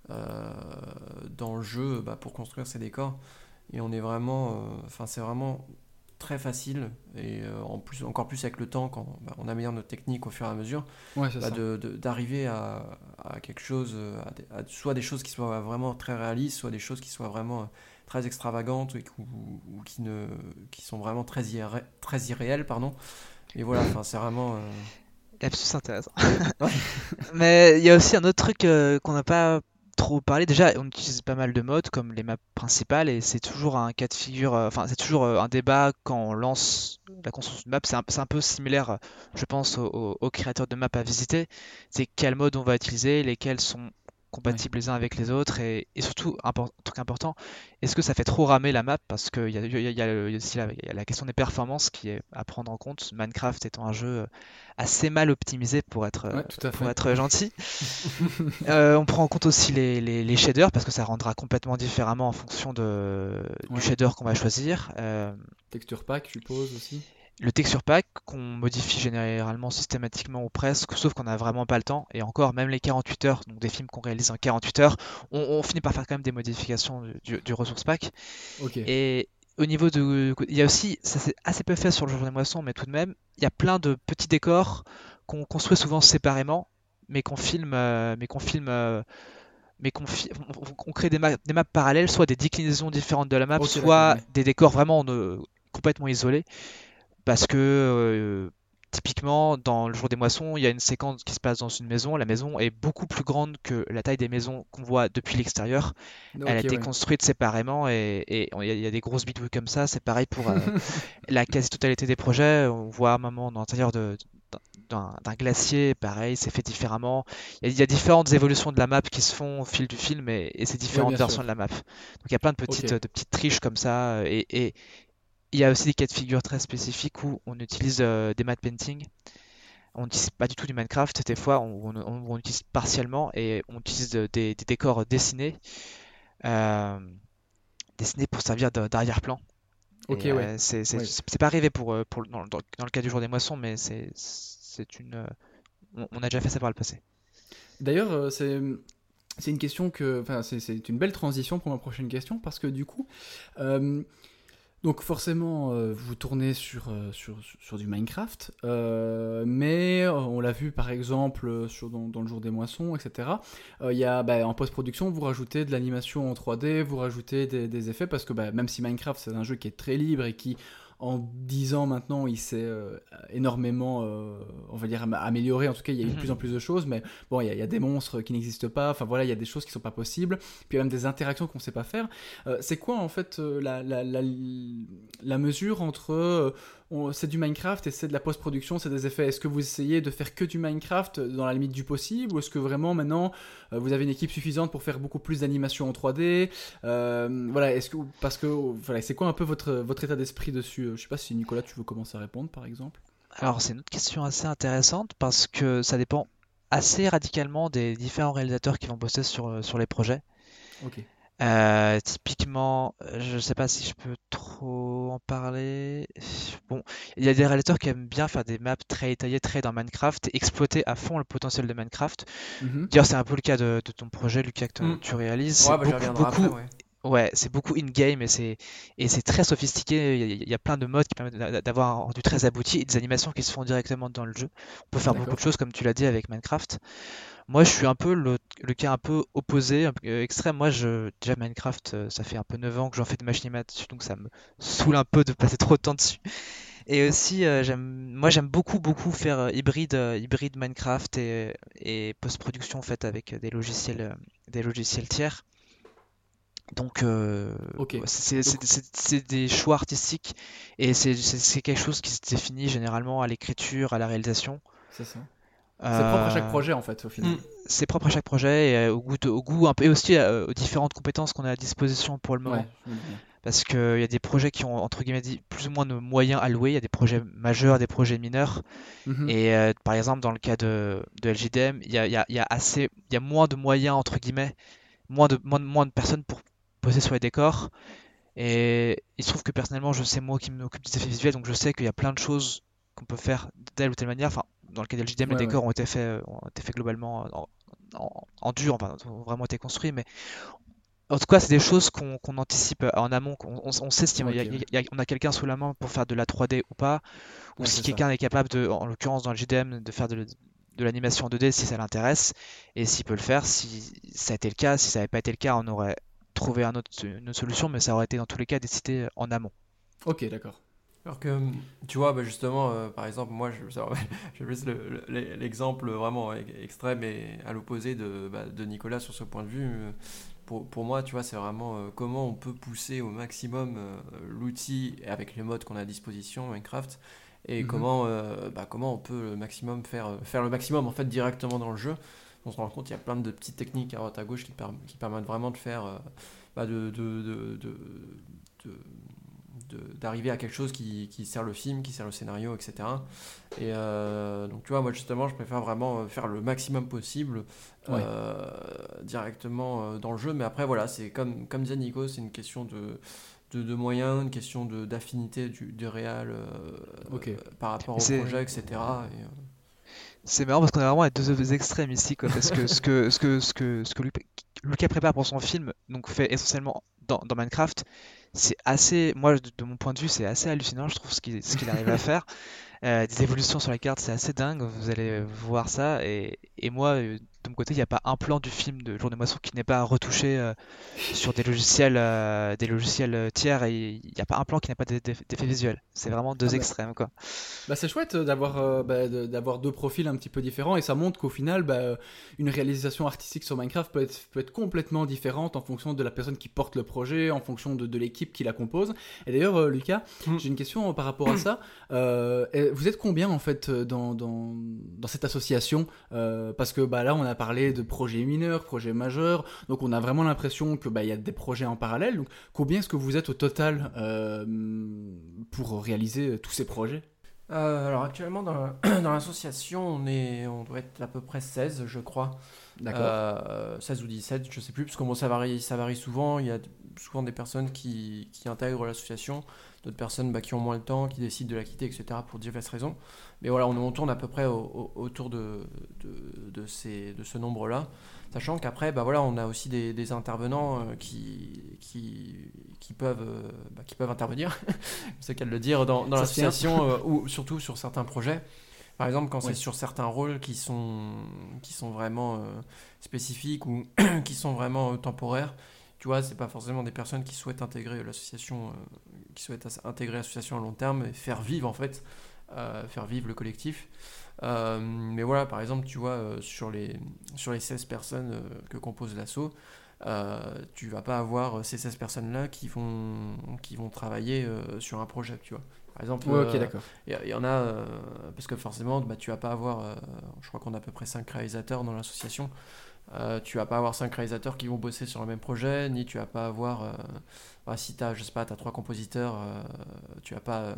dans le jeu bah, pour construire ces décors. Et on est vraiment, euh, enfin c'est vraiment très facile et euh, en plus encore plus avec le temps quand bah, on améliore notre technique au fur et à mesure Ouais, bah, d'arriver à, à quelque chose, euh, à des- à soit des choses qui soient vraiment très réalistes, soit des choses qui soient vraiment euh, très extravagantes et qui- ou, ou qui, ne, qui sont vraiment très, irré- très irréelles. Pardon. Et voilà, enfin, c'est vraiment. euh, Lapsus intéressant. Mais il y a aussi un autre truc euh, qu'on n'a pas trop parlé. Déjà, on utilise pas mal de modes comme les maps principales et c'est toujours un cas de figure, euh, enfin, c'est toujours euh, un débat quand on lance la construction de map. C'est un, peu similaire, euh, je pense, aux créateurs de maps à visiter. C'est quel mode on va utiliser, lesquels sont compatibles les uns avec les autres et, et surtout, un truc important, est-ce que ça fait trop ramer la map? Parce qu'il y a, il y a- a aussi la, il y a la question des performances qui est à prendre en compte. Minecraft étant un jeu assez mal optimisé pour être, Ouais, pour être gentil. Euh, on prend en compte aussi les, les, les shaders parce que ça rendra complètement différemment en fonction de, Ouais. du shader qu'on va choisir. Euh, Texture pack, je suppose aussi. Le texture pack qu'on modifie généralement systématiquement ou presque, sauf qu'on n'a vraiment pas le temps. Et encore, même les 48 heures, donc des films qu'on réalise en 48 heures, on, on finit par faire quand même des modifications du, du, resource pack. Et au niveau de. Il y a aussi, ça c'est assez peu fait sur le jour des moissons, mais tout de même, il y a plein de petits décors qu'on construit souvent séparément, mais qu'on filme, euh, mais qu'on filme, euh, mais qu'on on, crée des, ma- des maps parallèles, soit des déclinaisons différentes de la map, soit ouais. des décors vraiment euh, complètement isolés, parce que euh, typiquement dans le jour des moissons, il y a une séquence qui se passe dans une maison. La maison est beaucoup plus grande que la taille des maisons qu'on voit depuis l'extérieur. Elle a été ouais. construite séparément et il y, a- il y a des grosses bidouilles comme ça. C'est pareil pour euh, la quasi-totalité des projets. On voit un moment dans l'intérieur de- d'un glacier, pareil, c'est fait différemment. Il y, a, il y a différentes évolutions de la map qui se font au fil du film et, et ces différentes bien versions sûr. de la map. Donc il y a plein de petites, Ok. de petites triches comme ça euh, et, et il y a aussi des cas de figure très spécifiques où on utilise euh, des matte painting. On n'utilise pas du tout du Minecraft, des fois on, on- on utilise partiellement et on utilise de- des, des décors dessinés, euh, dessinés pour servir d'arrière-plan. Ok, Et, ouais. euh, c'est Ouais. pas arrivé pour, euh, pour, dans, dans- dans le cas du jour des moissons, mais c'est une. euh, On, on a déjà fait ça par le passé. D'ailleurs, euh, c'est c'est une question que, enfin, c'est c'est une belle transition pour ma prochaine question parce que du coup, euh, donc forcément, euh, vous tournez sur euh, du Minecraft, euh, mais on l'a vu par exemple sur dans, le jour des moissons, etc. Il y a bah, en post-production, vous rajoutez de l'animation en 3D, vous rajoutez des, des effets parce que bah, même si Minecraft c'est un jeu qui est très libre et qui en 10 ans maintenant, il s'est euh, énormément, euh, on va dire, am- amélioré. En tout cas, il y a eu de Mhm. plus en plus de choses, mais bon, il y, a- il y a des monstres qui n'existent pas. Enfin voilà, il y a des choses qui sont pas possibles. Puis il y a même des interactions qu'on sait pas faire. Euh, c'est quoi en fait la, la, la, la mesure entre c'est du Minecraft et c'est de la post-production, c'est des effets. Est-ce que vous essayez de faire que du Minecraft dans la limite du possible ou est-ce que vraiment maintenant euh, vous avez une équipe suffisante pour faire beaucoup plus d'animations en 3D Euh, Voilà, est-ce que parce que voilà, c'est quoi un peu votre votre état d'esprit dessus Je sais pas si Nicolas tu veux commencer à répondre par exemple? Alors, c'est une autre question assez intéressante parce que ça dépend assez radicalement des différents réalisateurs qui vont bosser sur, euh, sur les projets. Ok. Euh, typiquement, euh, je sais pas si je peux trop en parler. Bon, il y a des réalisateurs qui aiment bien faire des maps très détaillées, très dans Minecraft et exploiter à fond le potentiel de Minecraft. Mhm. D'ailleurs, c'est un peu le cas de, de ton projet, Lucas, que tu- Mm. tu réalises. C'est Ouais, bah, j'y beaucoup, reviendrai beaucoup, après, ouais. Ouais, c'est beaucoup in-game et c'est et c'est très sophistiqué. Il y, a, il y a plein de modes qui permettent d'a- d'avoir un rendu très abouti et des animations qui se font directement dans le jeu. On peut faire beaucoup D'accord. de choses, comme tu l'as dit, avec Minecraft. Moi, je suis un peu le, le cas un peu opposé, un peu, euh, extrême. Moi, je, déjà, Minecraft, euh, ça fait un peu 9 ans que j'en fais de machinima dessus, donc ça me saoule un peu de passer trop de temps dessus. Et aussi, euh, j'aime, moi, j'aime beaucoup, beaucoup faire hybride, hybride Minecraft et, et post-production faite avec des logiciels, des logiciels tiers. Donc, euh, c'est c'est- Donc- c'est- c'est des choix artistiques et c'est quelque chose qui se définit généralement à l'écriture, à la réalisation. C'est ça. C'est propre à chaque Euh, projet en fait au final. Mm. c'est propre à chaque projet et euh, au goût, de- au goût un peu, et aussi euh, aux différentes compétences qu'on a à disposition pour le moment. Ouais. Parce qu'il y a des projets qui ont entre guillemets plus ou moins de moyens alloués, il y a des projets majeurs, des projets mineurs. Mhm. Et euh, par exemple, dans le cas de, de LGDM, il y a, y a- y a assez, il y a moins de moyens entre guillemets, moins de, moins de, moins de personnes pour poser sur les décors. Et il se trouve que personnellement, je sais moi qui m'occupe des effets visuels, donc je sais qu'il y a plein de choses qu'on peut faire de telle ou telle manière. Enfin, dans le cas de LGDM, Ouais, les ouais. décors ont été faits, euh, ont été faits globalement en, en, en dur, enfin, ont vraiment été construits, mais en tout cas, c'est des choses qu'on anticipe en amont. On, on sait si on, Ok, y a- ouais. il y a- on a quelqu'un sous la main pour faire de la 3D ou pas, ou Ouais, si quelqu'un est capable de, en l'occurrence dans le JDM, de faire de, de l'animation en 2D si ça l'intéresse, et s'il peut le faire, si ça a été le cas, si ça n'avait pas été le cas, on aurait trouvé un autre, une autre solution, mais ça aurait été dans tous les cas décidé en amont. Ok, d'accord. Alors que, tu vois, bah, justement, euh, par exemple, moi, je, je vais le- le- l'exemple vraiment extrême et à l'opposé de, bah, de Nicolas sur ce point de vue. Euh, Pour, pour moi, tu vois, c'est vraiment euh, comment on peut pousser au maximum euh, l'outil avec les modes qu'on a à disposition, Minecraft, et Mhm. comment, bah, comment on peut le maximum faire, faire le maximum en fait directement dans le jeu. On se rend compte, il y a plein de petites techniques à droite à gauche qui, per- qui permettent vraiment de faire, bah, de- d'arriver à quelque chose qui, qui sert le film, qui sert le scénario, etc. Et euh, donc tu vois, moi justement, je préfère vraiment euh, faire le maximum possible Ouais. euh, directement dans le jeu. Mais après, voilà, c'est comme, comme disait Nico, c'est une question de, de, de moyens, une question de, d'affinité du, du euh, euh, par rapport au projet, etc. Et, euh, C'est marrant parce qu'on est vraiment à deux extrêmes ici, quoi, parce que ce que, ce que, ce que, ce que Lucas prépare pour son film, donc fait essentiellement dans, dans Minecraft, c'est assez, moi de, de mon point de vue, c'est assez hallucinant, je trouve ce qu'il arrive à faire. Euh, des évolutions sur la carte, c'est assez dingue, vous allez voir ça, et, et moi, euh, de mon côté, il n'y a pas un plan du film de Jour de Moisson qui n'est pas retouché euh, sur des logiciels, euh, des logiciels euh, tiers, et il n'y a pas un plan qui n'a pas d'eff- d'effet visuel. C'est vraiment deux Ah bah. extrêmes, quoi. Bah, c'est chouette d'avoir euh, bah, d'avoir deux profils un petit peu différents et ça montre qu'au final, bah, une réalisation artistique sur Minecraft peut être, peut être complètement différente en fonction de la personne qui porte le projet, en fonction de, de l'équipe qui la compose. Et d'ailleurs, euh, Lucas, Mm. j'ai une question par rapport à ça. Euh, et vous êtes combien en fait dans, dans, dans cette association? Euh, Parce que bah, là, on a parlé de projets mineurs, projets majeurs, donc on a vraiment l'impression que bah, il y a des projets en parallèle. Donc, combien est-ce que vous êtes au total euh, pour réaliser euh, tous ces projets? Euh, alors actuellement dans la- dans l'association on est on doit être à peu près 16 je crois. D'accord. Euh, 16 ou 17 je sais plus parce que bon, ça varie ça varie souvent il y a souvent des personnes qui, qui intègrent l'association d'autres personnes bah, qui ont moins le temps qui décident de la quitter etc pour diverses raisons. Mais voilà on, on tourne à peu près au- au- autour de, de, de ces, de ce nombre là sachant qu'après bah, voilà on a aussi des, des intervenants euh, qui, qui, qui peuvent euh, bah, qui peuvent intervenir. C'est qu'à le dire dans, dans l'association euh, ou surtout sur certains projets. Par exemple, quand c'est sur certains rôles qui sont, qui sont vraiment euh, spécifiques ou qui sont vraiment euh, temporaires, tu vois, c'est pas forcément des personnes qui souhaitent intégrer l'association euh, qui souhaitent intégrer l'association à long terme et faire vivre en fait, euh, faire vivre le collectif. Euh, mais voilà, par exemple, tu vois, sur, les, sur les 16 personnes que compose l'asso, euh, tu vas pas avoir ces 16 personnes-là qui vont, qui vont travailler sur un projet, tu vois. Par exemple, Ouais, euh, il y, en a, euh, parce que forcément, bah, tu vas pas avoir, euh, je crois qu'on a à peu près 5 réalisateurs dans l'association, Euh, tu vas pas avoir 5 réalisateurs qui vont bosser sur le même projet, ni tu vas pas avoir, euh, bah, si tu as, je sais pas, as 3 compositeurs, euh, tu vas pas, euh,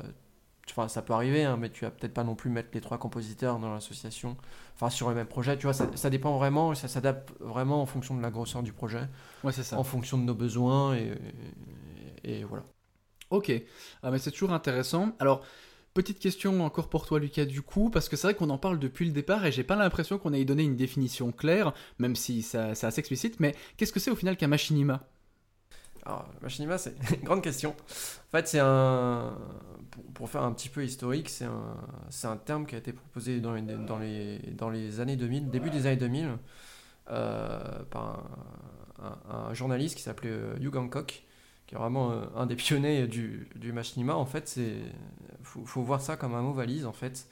enfin ça peut arriver, hein, mais tu vas peut-être pas non plus mettre les 3 compositeurs dans l'association, enfin sur le même projet, tu vois, ça, ça dépend vraiment, et ça s'adapte vraiment en fonction de la grosseur du projet, Ouais, c'est ça. en fonction de nos besoins, et, et, et voilà. Ok, ah, mais c'est toujours intéressant. Alors, petite question encore pour toi, Lucas, du coup, parce que c'est vrai qu'on en parle depuis le départ et j'ai pas l'impression qu'on ait donné une définition claire, même si ça- c'est assez explicite, mais qu'est-ce que c'est au final qu'un machinima? Alors, Machinima, c'est une grande question. En fait, c'est un. Pour, faire un petit peu historique, c'est un, terme qui a été proposé dans les, années 2000, début des années 2000, euh, par un journaliste qui s'appelait euh, Hugh Hancock, qui est vraiment euh, un des pionniers du, du machinima. En fait, c'est faut, faut voir ça comme un mot valise, en fait,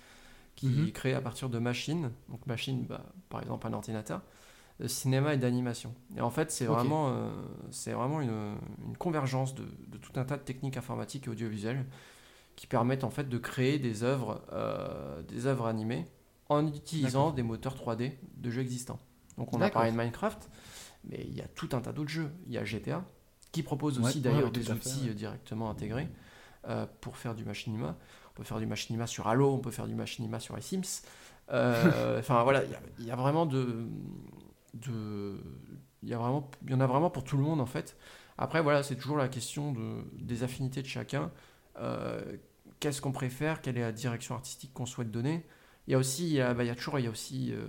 qui Mhm. est créé à partir de machines. Donc, machine, bah, par exemple, un ordinateur de cinéma et d'animation. Et en fait, c'est vraiment, euh, c'est vraiment une, une convergence de, de tout un tas de techniques informatiques et audiovisuelles qui permettent en fait de créer des œuvres, euh, des œuvres animées en utilisant des moteurs 3D de jeux existants. Donc on a parlé de Minecraft, mais il y a tout un tas d'autres jeux. Il y a GTA qui propose aussi ouais, d'ailleurs ouais, des fait, outils ouais. euh, directement intégrés euh, pour faire du machinima. On peut faire du machinima sur Halo, on peut faire du machinima sur Sims. Euh, Enfin voilà, il y a- il y, a vraiment de, de, il y a vraiment, il y en a vraiment pour tout le monde en fait. Après voilà, c'est toujours la question de, des affinités de chacun. Euh, Qu'est-ce qu'on préfère? Quelle est la direction artistique qu'on souhaite donner? Il y a aussi, il y a, bah, il y a toujours, il y a aussi euh,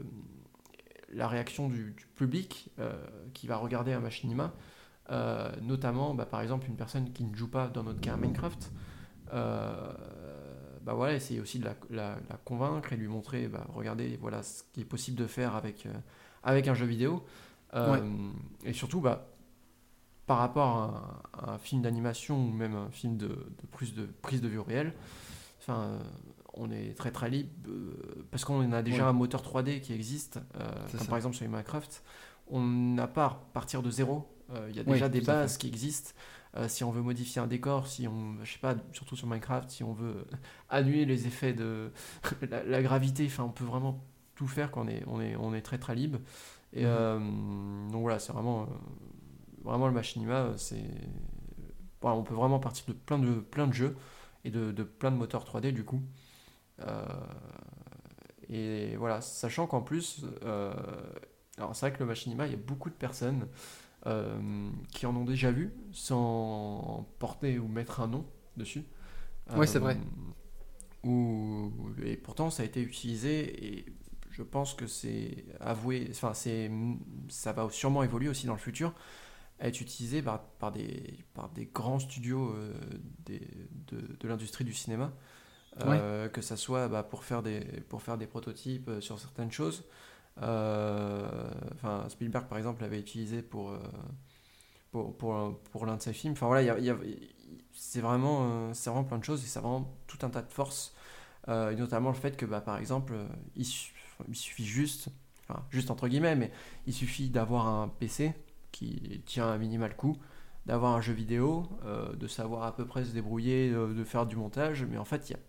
la réaction du, du public euh, qui va regarder un machinima. Euh, notamment, bah, par exemple, une personne qui ne joue pas dans notre cas Minecraft. euh, bah voilà, essayer aussi de la, la- la convaincre et lui montrer, bah, regardez, voilà ce qui est possible de faire avec, euh, avec un jeu vidéo. Et surtout, bah, par rapport à un, à un film d'animation ou même un film de, de prise, de prise de vue réelle, enfin, on est très très libre euh, parce qu'on a déjà Ouais. un moteur 3D qui existe, euh, comme ça. par exemple sur Minecraft. On n'a pas à partir de zéro. Euh, Il y a Oui, déjà des bases qui existent. Euh, si on veut modifier un décor, si on, je sais pas, surtout sur Minecraft, si on veut annuler les effets de la, la gravité, enfin, on peut vraiment tout faire quand on est, on est, on est très très libre. Et Mhm. euh, donc voilà, c'est vraiment, euh, vraiment le machinima, c'est, voilà, on peut vraiment partir de plein de, plein de jeux et de, de plein de moteurs 3D du coup. Et voilà, sachant qu'en plus, alors c'est vrai que le machinima, il y a beaucoup de personnes euh, qui en ont déjà vu sans porter ou mettre un nom dessus. Ouais, c'est vrai. Ou, et pourtant, ça a été utilisé et je pense que c'est avoué, enfin, c'est, ça va sûrement évoluer aussi dans le futur, à être utilisé par, par, des, par des grands studios euh, des- de, de l'industrie du cinéma. Euh, que ça soit bah, pour, faire des, pour faire des prototypes euh, sur certaines choses. Euh, Enfin, Spielberg, par exemple, l'avait utilisé pour, euh, pour, pour, l'un de ses films. Enfin, voilà, c'est vraiment, euh, c'est vraiment plein de choses et ça vraiment tout un tas de forces. Et notamment le fait que, bah, par exemple, il, su- il suffit juste, juste entre guillemets, mais il suffit d'avoir un PC qui tient un minimal coup, d'avoir un jeu vidéo, de savoir à peu près se débrouiller, euh, de faire du montage, mais en fait, il n'y a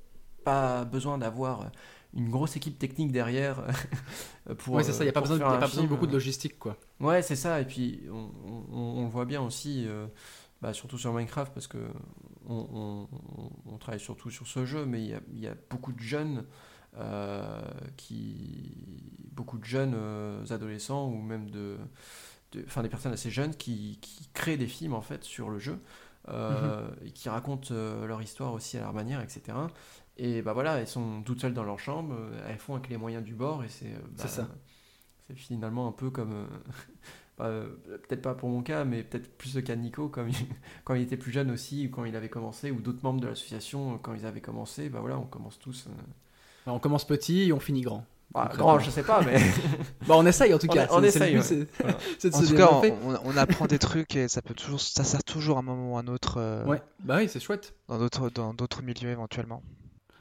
pas besoin d'avoir une grosse équipe technique derrière pour. Ouais, c'est ça, il n'y a pas pour besoin, y a pas besoin de beaucoup de logistique, quoi. Ouais, c'est ça. Et puis, on, on- on le voit bien aussi, euh, bah, surtout sur Minecraft, parce que on, on- travaille surtout sur ce jeu, mais il y a, y a beaucoup de jeunes, euh, qui, beaucoup de jeunes euh, adolescents ou même de, de- enfin des personnes assez jeunes qui, qui créent des films en fait sur le jeu euh, Mhm. et qui racontent euh, leur histoire aussi à leur manière, etc. Et bah voilà, elles sont toutes seules dans leur chambre, euh, elles font avec les moyens du bord et c'est C'est bah, ça. c'est finalement un peu comme. euh, bah, euh, peut-être pas pour mon cas, mais peut-être plus le cas de Nico, comme il- quand il était plus jeune aussi, ou quand il avait commencé, ou d'autres membres de l'association, quand ils avaient commencé, bah voilà, on commence tous. euh, Alors, on commence petit et on finit grand. Bah, grand, je sais pas, mais Bah, on essaye en tout cas. on essaye, but, ouais. c'est- Voilà. En tout cas, on, développer. on- on apprend des trucs et ça peut toujours, ça sert toujours à un moment ou à un autre euh, Ouais, bah oui, c'est chouette. dans d'autres, dans d'autres milieux éventuellement.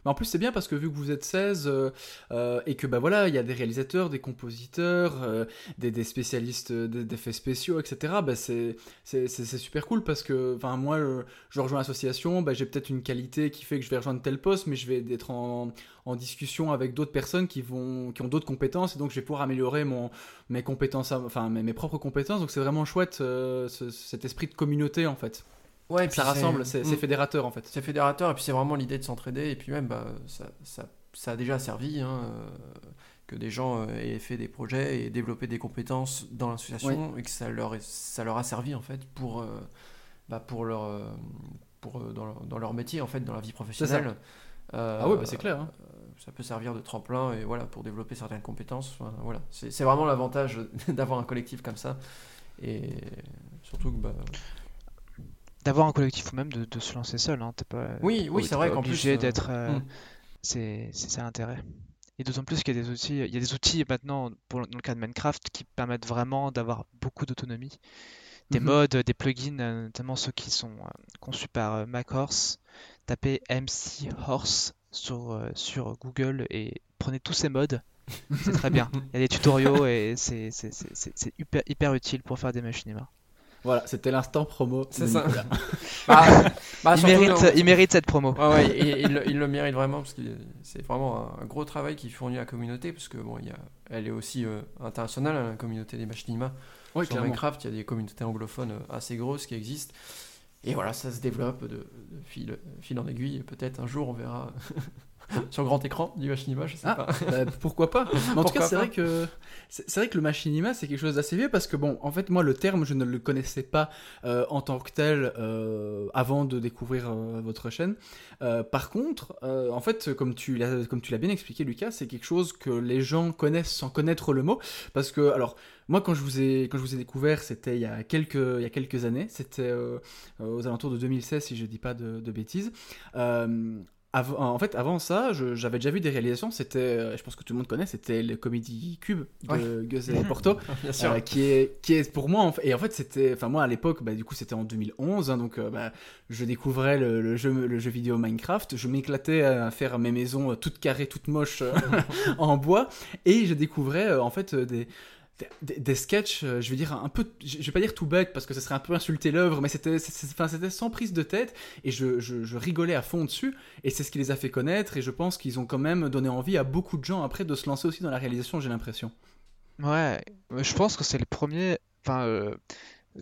Mais en plus, c'est bien parce que vu que vous êtes 16 euh, euh, et que bah voilà, il y a des réalisateurs, des compositeurs, euh, des, des spécialistes d'effets spéciaux, etc. Bah c'est super cool parce que enfin moi, je rejoins l'association, bah, j'ai peut-être une qualité qui fait que je vais rejoindre tel poste, mais je vais être en, discussion avec d'autres personnes qui vont qui ont d'autres compétences et donc je vais pouvoir améliorer mes compétences, mes, propres compétences. Donc c'est vraiment chouette ce- cet esprit de communauté en fait. Ouais, et puis ça rassemble, c'est Mm. fédérateur en fait. C'est fédérateur, et puis c'est vraiment l'idée de s'entraider, et puis même, bah, ça, ça, ça a déjà servi hein, euh, que des gens euh, aient fait des projets et développé des compétences dans l'association, et que ça leur, est- ça leur a servi en fait pour, euh, bah, pour, leur, pour dans, leur, dans leur métier, en fait, dans la vie professionnelle. Euh, Ah ouais, bah, c'est clair. hein. ça peut servir de tremplin et voilà pour développer certaines compétences. Enfin, voilà, c'est c'est vraiment l'avantage d'avoir un collectif comme ça. Et surtout que bah, D'avoir un collectif ou même de, de se lancer seul. Hein, t'es pas, oui, oui, t'es c'est vrai qu'en plus obligé euh, d'être. euh, hmm. C'est c'est ça l'intérêt. Et d'autant plus qu'il y a des outils, il y a des outils maintenant pour, dans le cas de Minecraft qui permettent vraiment d'avoir beaucoup d'autonomie. Des Mhm. modes, des plugins, euh, notamment ceux qui sont euh, conçus par euh, MacHorse. Tapez MC Horse sur, euh, sur Google et prenez tous ces modes. C'est très bien. Il y a des tutoriaux et c'est c'est- c'est- c'est- c'est hyper, hyper utile pour faire des machinimas. Voilà, c'était l'instant promo. C'est ça. Bah, bah, Il mérite, il mérite cette promo. Ouais, et, il, le- il le mérite vraiment parce que c'est vraiment un, un gros travail qui fournit la communauté parce que bon, il y a, elle est aussi euh, internationale, hein, la communauté des machinima. Sur clairement. Minecraft, il y a des communautés anglophones euh, assez grosses qui existent. Et voilà, ça se développe de, de fil, fil en aiguille. Et Peut-être un jour on verra sur grand écran du machinima, je sais Ah. pas. Bah, pourquoi pas Mais En tout cas, c'est vrai que c'est vrai que le machinima c'est quelque chose d'assez vieux parce que bon, en fait, moi le terme je ne le connaissais pas euh, en tant que tel euh, avant de découvrir euh, votre chaîne. Par contre, en fait, comme tu l'as comme tu l'as bien expliqué, Lucas, c'est quelque chose que les gens connaissent sans connaître le mot parce que alors moi quand je vous ai quand je vous ai découvert, c'était il y a quelques il y a quelques années, c'était aux alentours de 2016 si je dis pas de, de bêtises. En fait, avant ça, j'avais déjà vu des réalisations. C'était, euh, je pense que tout le monde connaît, c'était le Comedy Cube de Gus et Porto, Bien sûr. euh, qui est, qui est pour moi. en fait- et en fait, c'était, enfin moi à l'époque, bah, du coup, c'était en 2011, hein, donc euh, bah, je découvrais le, le jeu, le jeu vidéo Minecraft. Je m'éclatais à faire mes maisons toutes carrées, toutes moches en bois, et je découvrais en fait des des, des sketchs, euh, je vais dire un peu, je vais pas dire tout bête parce que ça serait un peu insulter l'œuvre, mais c'était, c'était sans prise de tête et je, je- je rigolais à fond dessus et c'est ce qui les a fait connaître et je pense qu'ils ont quand même donné envie à beaucoup de gens après de se lancer aussi dans la réalisation, j'ai l'impression. Ouais, je pense que c'est le premier. Enfin, euh,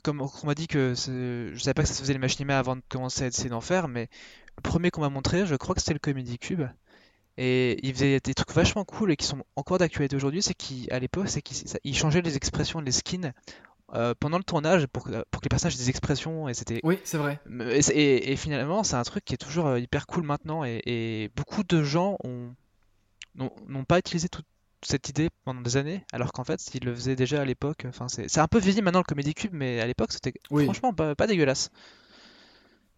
comme on m'a dit que je savais pas que ça se faisait les machinima avant de commencer à essayer d'en faire, mais le premier qu'on m'a montré, je crois que c'était le Comedy Cube. Et il faisait des trucs vachement cool et qui sont encore d'actualité aujourd'hui, c'est qu'à l'époque, c'est qu'il changeait les expressions, les skins euh, pendant le tournage pour que, pour que les personnages aient des expressions et c'était Oui, c'est vrai. et, c'est- et- et finalement, c'est un truc qui est toujours euh, hyper cool maintenant et, et beaucoup de gens ont n'ont n'ont pas utilisé toute cette idée pendant des années, alors qu'en fait, ils le faisaient déjà à l'époque. Enfin, c'est c'est un peu vieilli maintenant le Comedy Cube, mais à l'époque, c'était Oui. franchement pas, pas dégueulasse.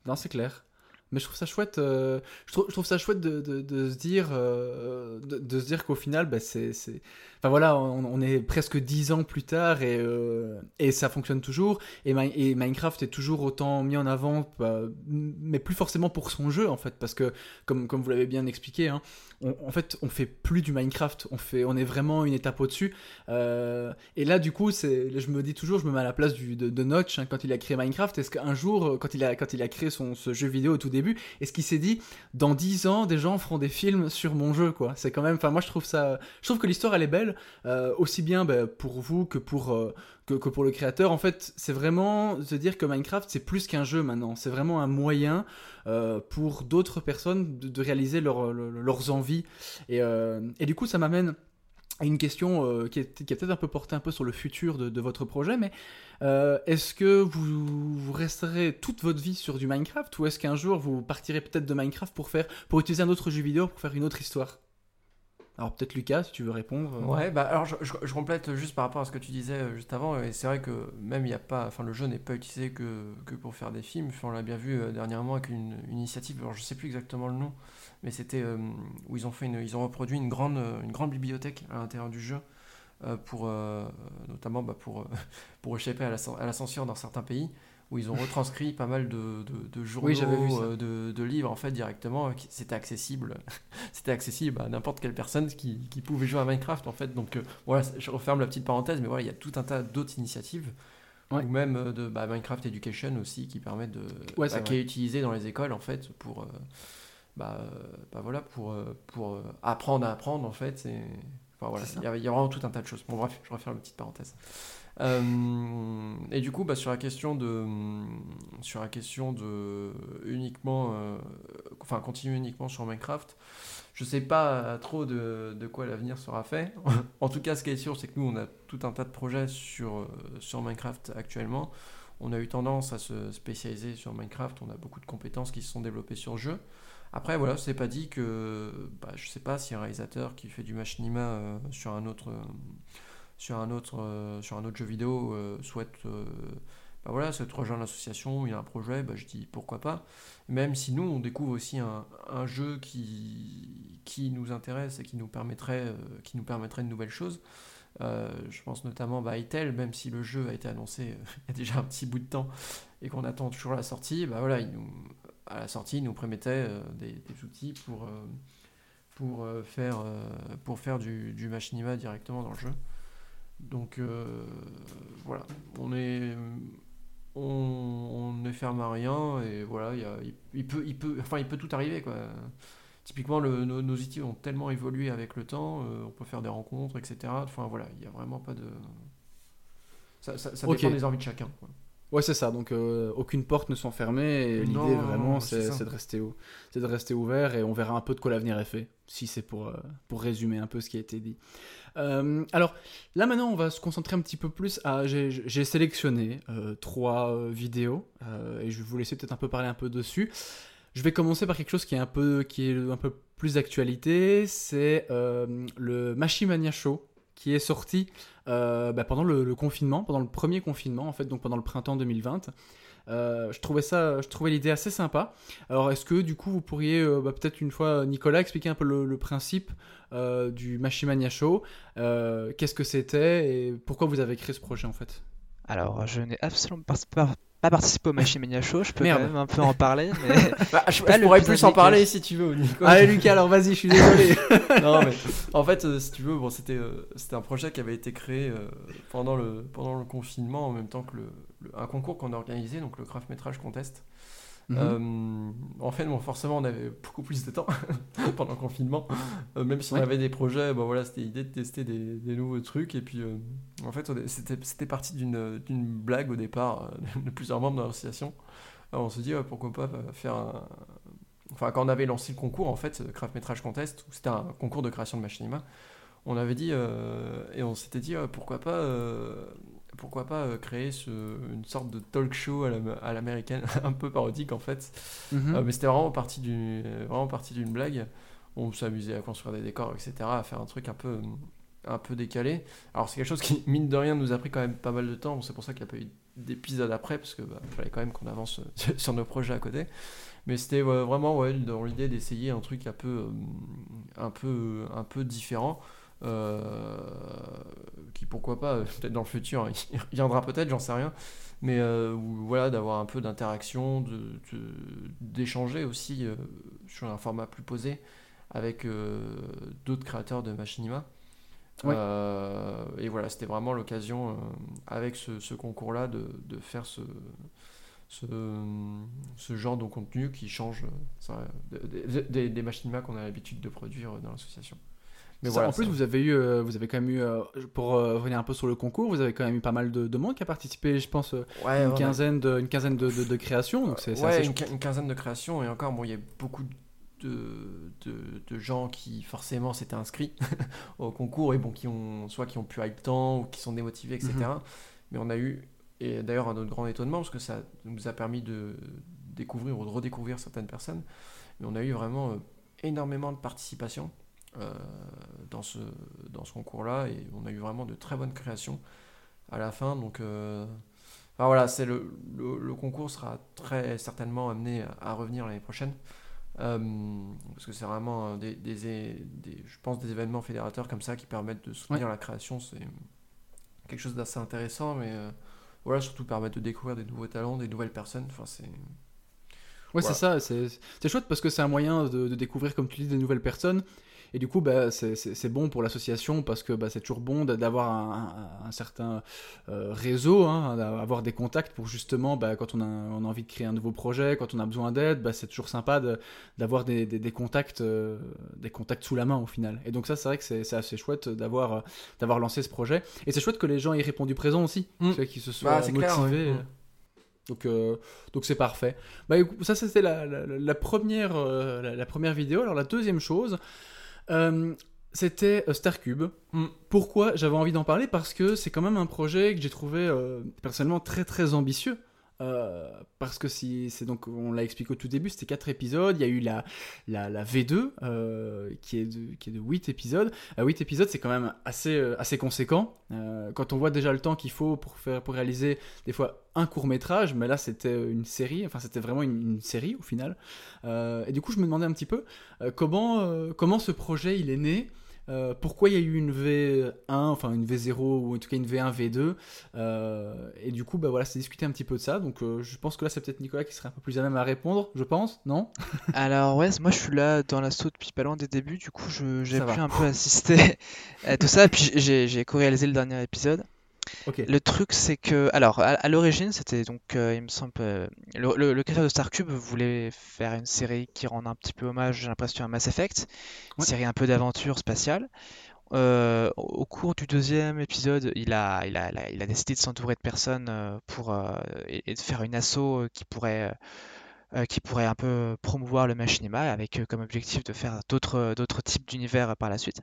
Non, c'est clair. Mais je trouve ça chouette. euh, je, trouve, je trouve ça chouette de, de- de se dire, euh, de, de se dire qu'au final, bah, c'est, c'est- enfin voilà, on, est presque 10 ans plus tard et, euh, et ça fonctionne toujours. Et, Mi- et Minecraft est toujours autant mis en avant, bah, mais plus forcément pour son jeu en fait, parce que comme, comme vous l'avez bien expliqué, hein, en fait, on fait plus du Minecraft, on fait, on est vraiment une étape au-dessus. Euh, et là, du coup, je me dis toujours, je me mets à la place de Notch hein, quand il a créé Minecraft. Est-ce qu'un jour, euh, quand il a, quand il a créé son, ce jeu vidéo au tout début, est-ce qu'il s'est dit, dans 10 ans, des gens feront des films sur mon jeu, quoi? C'est quand même, enfin, moi, je trouve ça, je trouve que l'histoire elle est belle, euh, aussi bien bah, pour vous que pour euh, que, pour le créateur. En fait, c'est vraiment se dire que Minecraft, c'est plus qu'un jeu maintenant. C'est vraiment un moyen euh, pour d'autres personnes de, réaliser leur- leur- leurs envies. Et, du coup, ça m'amène à une question qui est, peut-être un peu portée un peu sur le futur de, votre projet, mais est-ce que vous, resterez toute votre vie sur du Minecraft ou est-ce qu'un jour vous partirez peut-être de Minecraft pour utiliser un autre jeu vidéo pour faire une autre histoire? Alors peut-être Lucas, si tu veux répondre. euh. Ouais, bah alors je, complète juste par rapport à ce que tu disais euh, juste avant, et c'est vrai que même il y a pas, enfin le jeu n'est pas utilisé que, que pour faire des films. On l'a bien vu euh, dernièrement avec une, initiative, alors je sais plus exactement le nom, mais c'était où ils ont fait une, ils ont reproduit une grande, une grande bibliothèque à l'intérieur du jeu. pour notamment bah, pour, pour échapper à la, à la censure dans certains pays où ils ont retranscrit pas mal de, de, de journaux, Oui, euh, de, de livres en fait directement c'était accessible c'était accessible à n'importe quelle personne qui, qui pouvait jouer à Minecraft en fait. Donc euh, voilà, je referme la petite parenthèse, mais voilà, il y a tout un tas d'autres initiatives. Ouais. Ou même euh, de bah, Minecraft Education aussi qui permettent de. Ouais, bah, qui est utilisé dans les écoles en fait pour. euh, bah, bah, voilà, pour, pour apprendre à apprendre en fait. Et, enfin, voilà, il y, a- il y a vraiment tout un tas de choses. Bon, bref, je referme la petite parenthèse. Euh, et du coup, bah, sur la question de, sur la question de uniquement, euh, enfin continuer uniquement sur Minecraft, je sais pas trop de, quoi l'avenir sera fait. en tout cas, ce qui est sûr, c'est que nous, on a tout un tas de projets sur, euh, sur Minecraft actuellement. On a eu tendance à se spécialiser sur Minecraft. On a beaucoup de compétences qui se sont développées sur le jeu. Après, voilà, c'est pas dit que, bah, je sais pas si un réalisateur qui fait du machinima sur un autre, sur un autre, euh, sur un autre jeu vidéo euh, souhaite, bah voilà, rejoindre l'association, il y a un projet, bah, je dis pourquoi pas. Même si nous, on découvre aussi un, un jeu qui, qui nous intéresse et qui nous permettrait, euh, qui nous permettrait de nouvelles choses. Je pense notamment bah, à Itel, même si le jeu a été annoncé il y a déjà un petit bout de temps et qu'on attend toujours la sortie, bah voilà, il nous, à la sortie, il nous promettait des, des outils pour, pour, faire, pour faire du, du machinima directement dans le jeu. Donc euh, voilà, on est, on, ne ferme à rien et voilà, il, y a- il, il peut, il, peut, enfin, il peut tout arriver quoi. Typiquement, le- nos, nos outils ont tellement évolué avec le temps, euh, on peut faire des rencontres, etc. Enfin voilà, il n'y a vraiment pas de. Ça, ça, ça Ok. dépend des envies de chacun. quoi. Ouais, c'est ça. Donc, euh, aucune porte ne sont fermées. Et l'idée, vraiment, c'est de, rester de ouvert et on verra un peu de quoi l'avenir est fait, si c'est pour, euh, pour résumer un peu ce qui a été dit. Euh, alors, là, maintenant, on va se concentrer un petit peu plus à. J'ai sélectionné trois vidéos et je vais vous laisser peut-être un peu parler un peu dessus. Je vais commencer par quelque chose qui est un peu, qui est un peu plus d'actualité. C'est euh, le Machimania Show qui est sorti euh, bah, pendant le, confinement, pendant le premier confinement, en fait, donc pendant le printemps 2020. Euh, je trouvais ça, je trouvais l'idée assez sympa. Alors, est-ce que du coup, vous pourriez euh, bah, peut-être une fois, Nicolas, expliquer un peu le, principe du Machimania Show? Qu'est-ce que c'était et pourquoi vous avez créé ce projet en fait? Alors, je n'ai absolument pas, pas- participé au Machimania Show, je peux Merde. quand même un peu en parler, mais Bah, je, Pas je pourrais plus plus en parler si tu veux, Nico. Allez, Lucas, alors vas-y, je suis désolé. non, mais en fait, euh, si tu veux, bon, c'était euh, c'était un projet qui avait été créé euh, pendant, le, pendant le confinement, en même temps que le, le- un concours qu'on a organisé, donc le Craft Metrage Contest. Mhm. Euh, en fait, bon, forcément, on avait beaucoup plus de temps pendant le confinement. Euh, même si Ouais. on avait des projets, bon, voilà, c'était l'idée de tester des, des nouveaux trucs. Et puis, euh, en fait, c'était parti d'une blague au départ de plusieurs membres de l'association. On se dit, ouais, pourquoi pas faire un. Enfin, quand on avait lancé le concours, en fait, Craft Metrage Contest, où c'était un concours de création de machinima, on avait dit, et on s'était dit, pourquoi pas, pourquoi pas euh, créer ce, une sorte de talk show à la- à l'américaine, un peu parodique en fait. Mhm. Euh, mais c'était vraiment parti d'une blague. On s'amusait à construire des décors, etc., à faire un truc un peu un peu décalé. Alors c'est quelque chose qui mine de rien nous a pris quand même pas mal de temps. Bon, c'est pour ça qu'il n'y a pas eu d'épisode après parce que bah, fallait quand même qu'on avance sur nos projets à côté. Mais c'était ouais, vraiment ouais, dans l'idée d'essayer un truc un peu euh, un peu un peu différent. Euh, qui pourquoi pas peut-être dans le futur hein, il reviendra peut-être j'en sais rien. Mais euh, où, voilà d'avoir un peu d'interaction de, de- d'échanger aussi euh, sur un format plus posé avec d'autres créateurs de machinima. Ouais. Euh, et voilà c'était vraiment l'occasion euh, avec ce, ce concours là de, de faire ce ce, ce genre de contenu qui change euh, ça, de- de- des, des machinima qu'on a l'habitude de produire dans l'association mais voilà en plus, vous avez eu, euh, vous avez quand même eu, euh, pour euh, revenir un peu sur le concours, vous avez quand même eu pas mal de, de monde qui a participé, je pense, euh, ouais, une ouais, quinzaine de, une quinzaine de, de- de créations, donc c'est ouais, une, quinzaine de créations et encore bon il y a beaucoup de, de, de gens qui forcément s'étaient inscrits au concours et bon qui ont soit qui ont pu le temps ou qui sont démotivés etc Mhm. mais on a eu et d'ailleurs un autre grand étonnement parce que ça nous a permis de découvrir ou de redécouvrir certaines personnes mais on a eu vraiment euh, énormément de participation dans ce, dans ce concours-là et on a eu vraiment de très bonnes créations à la fin. Donc euh, enfin, voilà, c'est le, le, le concours sera très certainement amené à, à revenir l'année prochaine. Euh, parce que c'est vraiment euh, des, des, des- je pense des événements fédérateurs comme ça qui permettent de soutenir la création. C'est quelque chose d'assez intéressant, mais euh, voilà, surtout permettre de découvrir des nouveaux talents, des nouvelles personnes. Enfin, c'est Ouais, Voilà. c'est ça, c'est c'est chouette parce que c'est un moyen de, de découvrir, comme tu dis, des nouvelles personnes. Et du coup, bah, c'est- bon pour l'association parce que bah, c'est toujours bon d'a- d'avoir un, un- un certain euh, réseau, hein, d'avoir des contacts pour justement, bah, quand on a, on a envie de créer un nouveau projet, quand on a besoin d'aide, bah, c'est toujours sympa de- d'avoir des, des- des contacts, euh, des contacts sous la main au final. Et donc ça, c'est vrai que c'est assez chouette d'avoir euh, d'avoir lancé ce projet. Et c'est chouette que les gens aient répondu présent aussi, Mm. sais, qu'ils se soient clair, motivés. ouais. Donc, euh, donc c'est parfait. Bah, ça, c'était la, la- la première, euh, la, la première vidéo. Alors, la deuxième chose, euh, c'était euh, Starcube. Mm. Pourquoi j'avais envie d'en parler? Parce que c'est quand même un projet que j'ai trouvé euh, personnellement très très ambitieux. Euh, parce que si c'est donc on l'a expliqué au tout début, c'était quatre épisodes. Il y a eu la la, la V2 euh, qui est de qui est de 8 épisodes. À 8 épisodes, c'est quand même assez euh, assez conséquent. Euh, quand on voit déjà le temps qu'il faut pour faire pour réaliser des fois un court métrage, mais là c'était une série. Enfin, c'était vraiment une, une série au final. Euh, et du coup, je me demandais un petit peu euh, comment euh, comment ce projet il est né? Euh, pourquoi il y a eu une V1, enfin une V0 ou en tout cas une V1, V2 euh, Et du coup, bah voilà, c'est discuter un petit peu de ça. Donc euh, je pense que là, c'est peut-être Nicolas qui serait un peu plus à même à répondre, je pense, non? Alors ouais, moi je suis là dans l'assaut depuis pas loin des débuts, du coup j'ai pu va. un peu assister à tout ça, puis j'ai j'ai co-réalisé le dernier épisode. Le truc c'est que, alors à, à l'origine c'était donc, euh, il me semble, euh, le, le, le créateur de Starcube voulait faire une série qui rende un petit peu hommage, j'ai l'impression, à Mass Effect, une Ouais. série un peu d'aventure spatiale. Euh, au cours du deuxième épisode, il a, il a, il a, il a décidé de s'entourer de personnes pour et, et de faire une asso euh, qui pourrait qui pourrait un peu promouvoir le machinima avec comme objectif de faire d'autres d'autres types d'univers par la suite.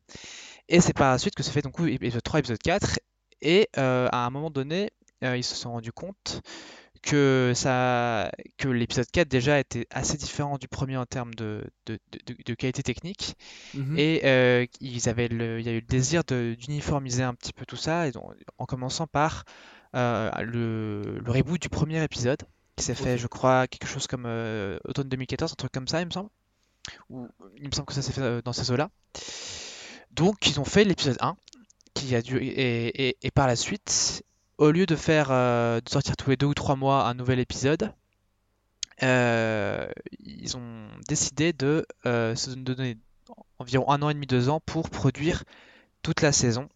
Et c'est par la suite que se fait donc épisode 3, épisode 4 et euh, à un moment donné, euh, ils se sont rendus compte que ça que l'épisode 4 déjà était assez différent du premier en termes de, de, de- de qualité technique Mhm. et euh, ils avaient le, il y a eu le désir d'uniformiser un petit peu tout ça, et donc, en commençant par euh, le, le reboot du premier épisode, qui s'est fait, je crois, quelque chose comme euh, automne 2014, un truc comme ça, il me semble. Ou il me semble que ça s'est fait dans ces eaux-là. Donc ils ont fait l'épisode 1, qui a dû, et, et- et par la suite, au lieu de faire, euh, de sortir tous les deux ou trois mois un nouvel épisode, euh, ils ont décidé de euh, se donner environ un an et demi, deux ans pour produire toute la saison.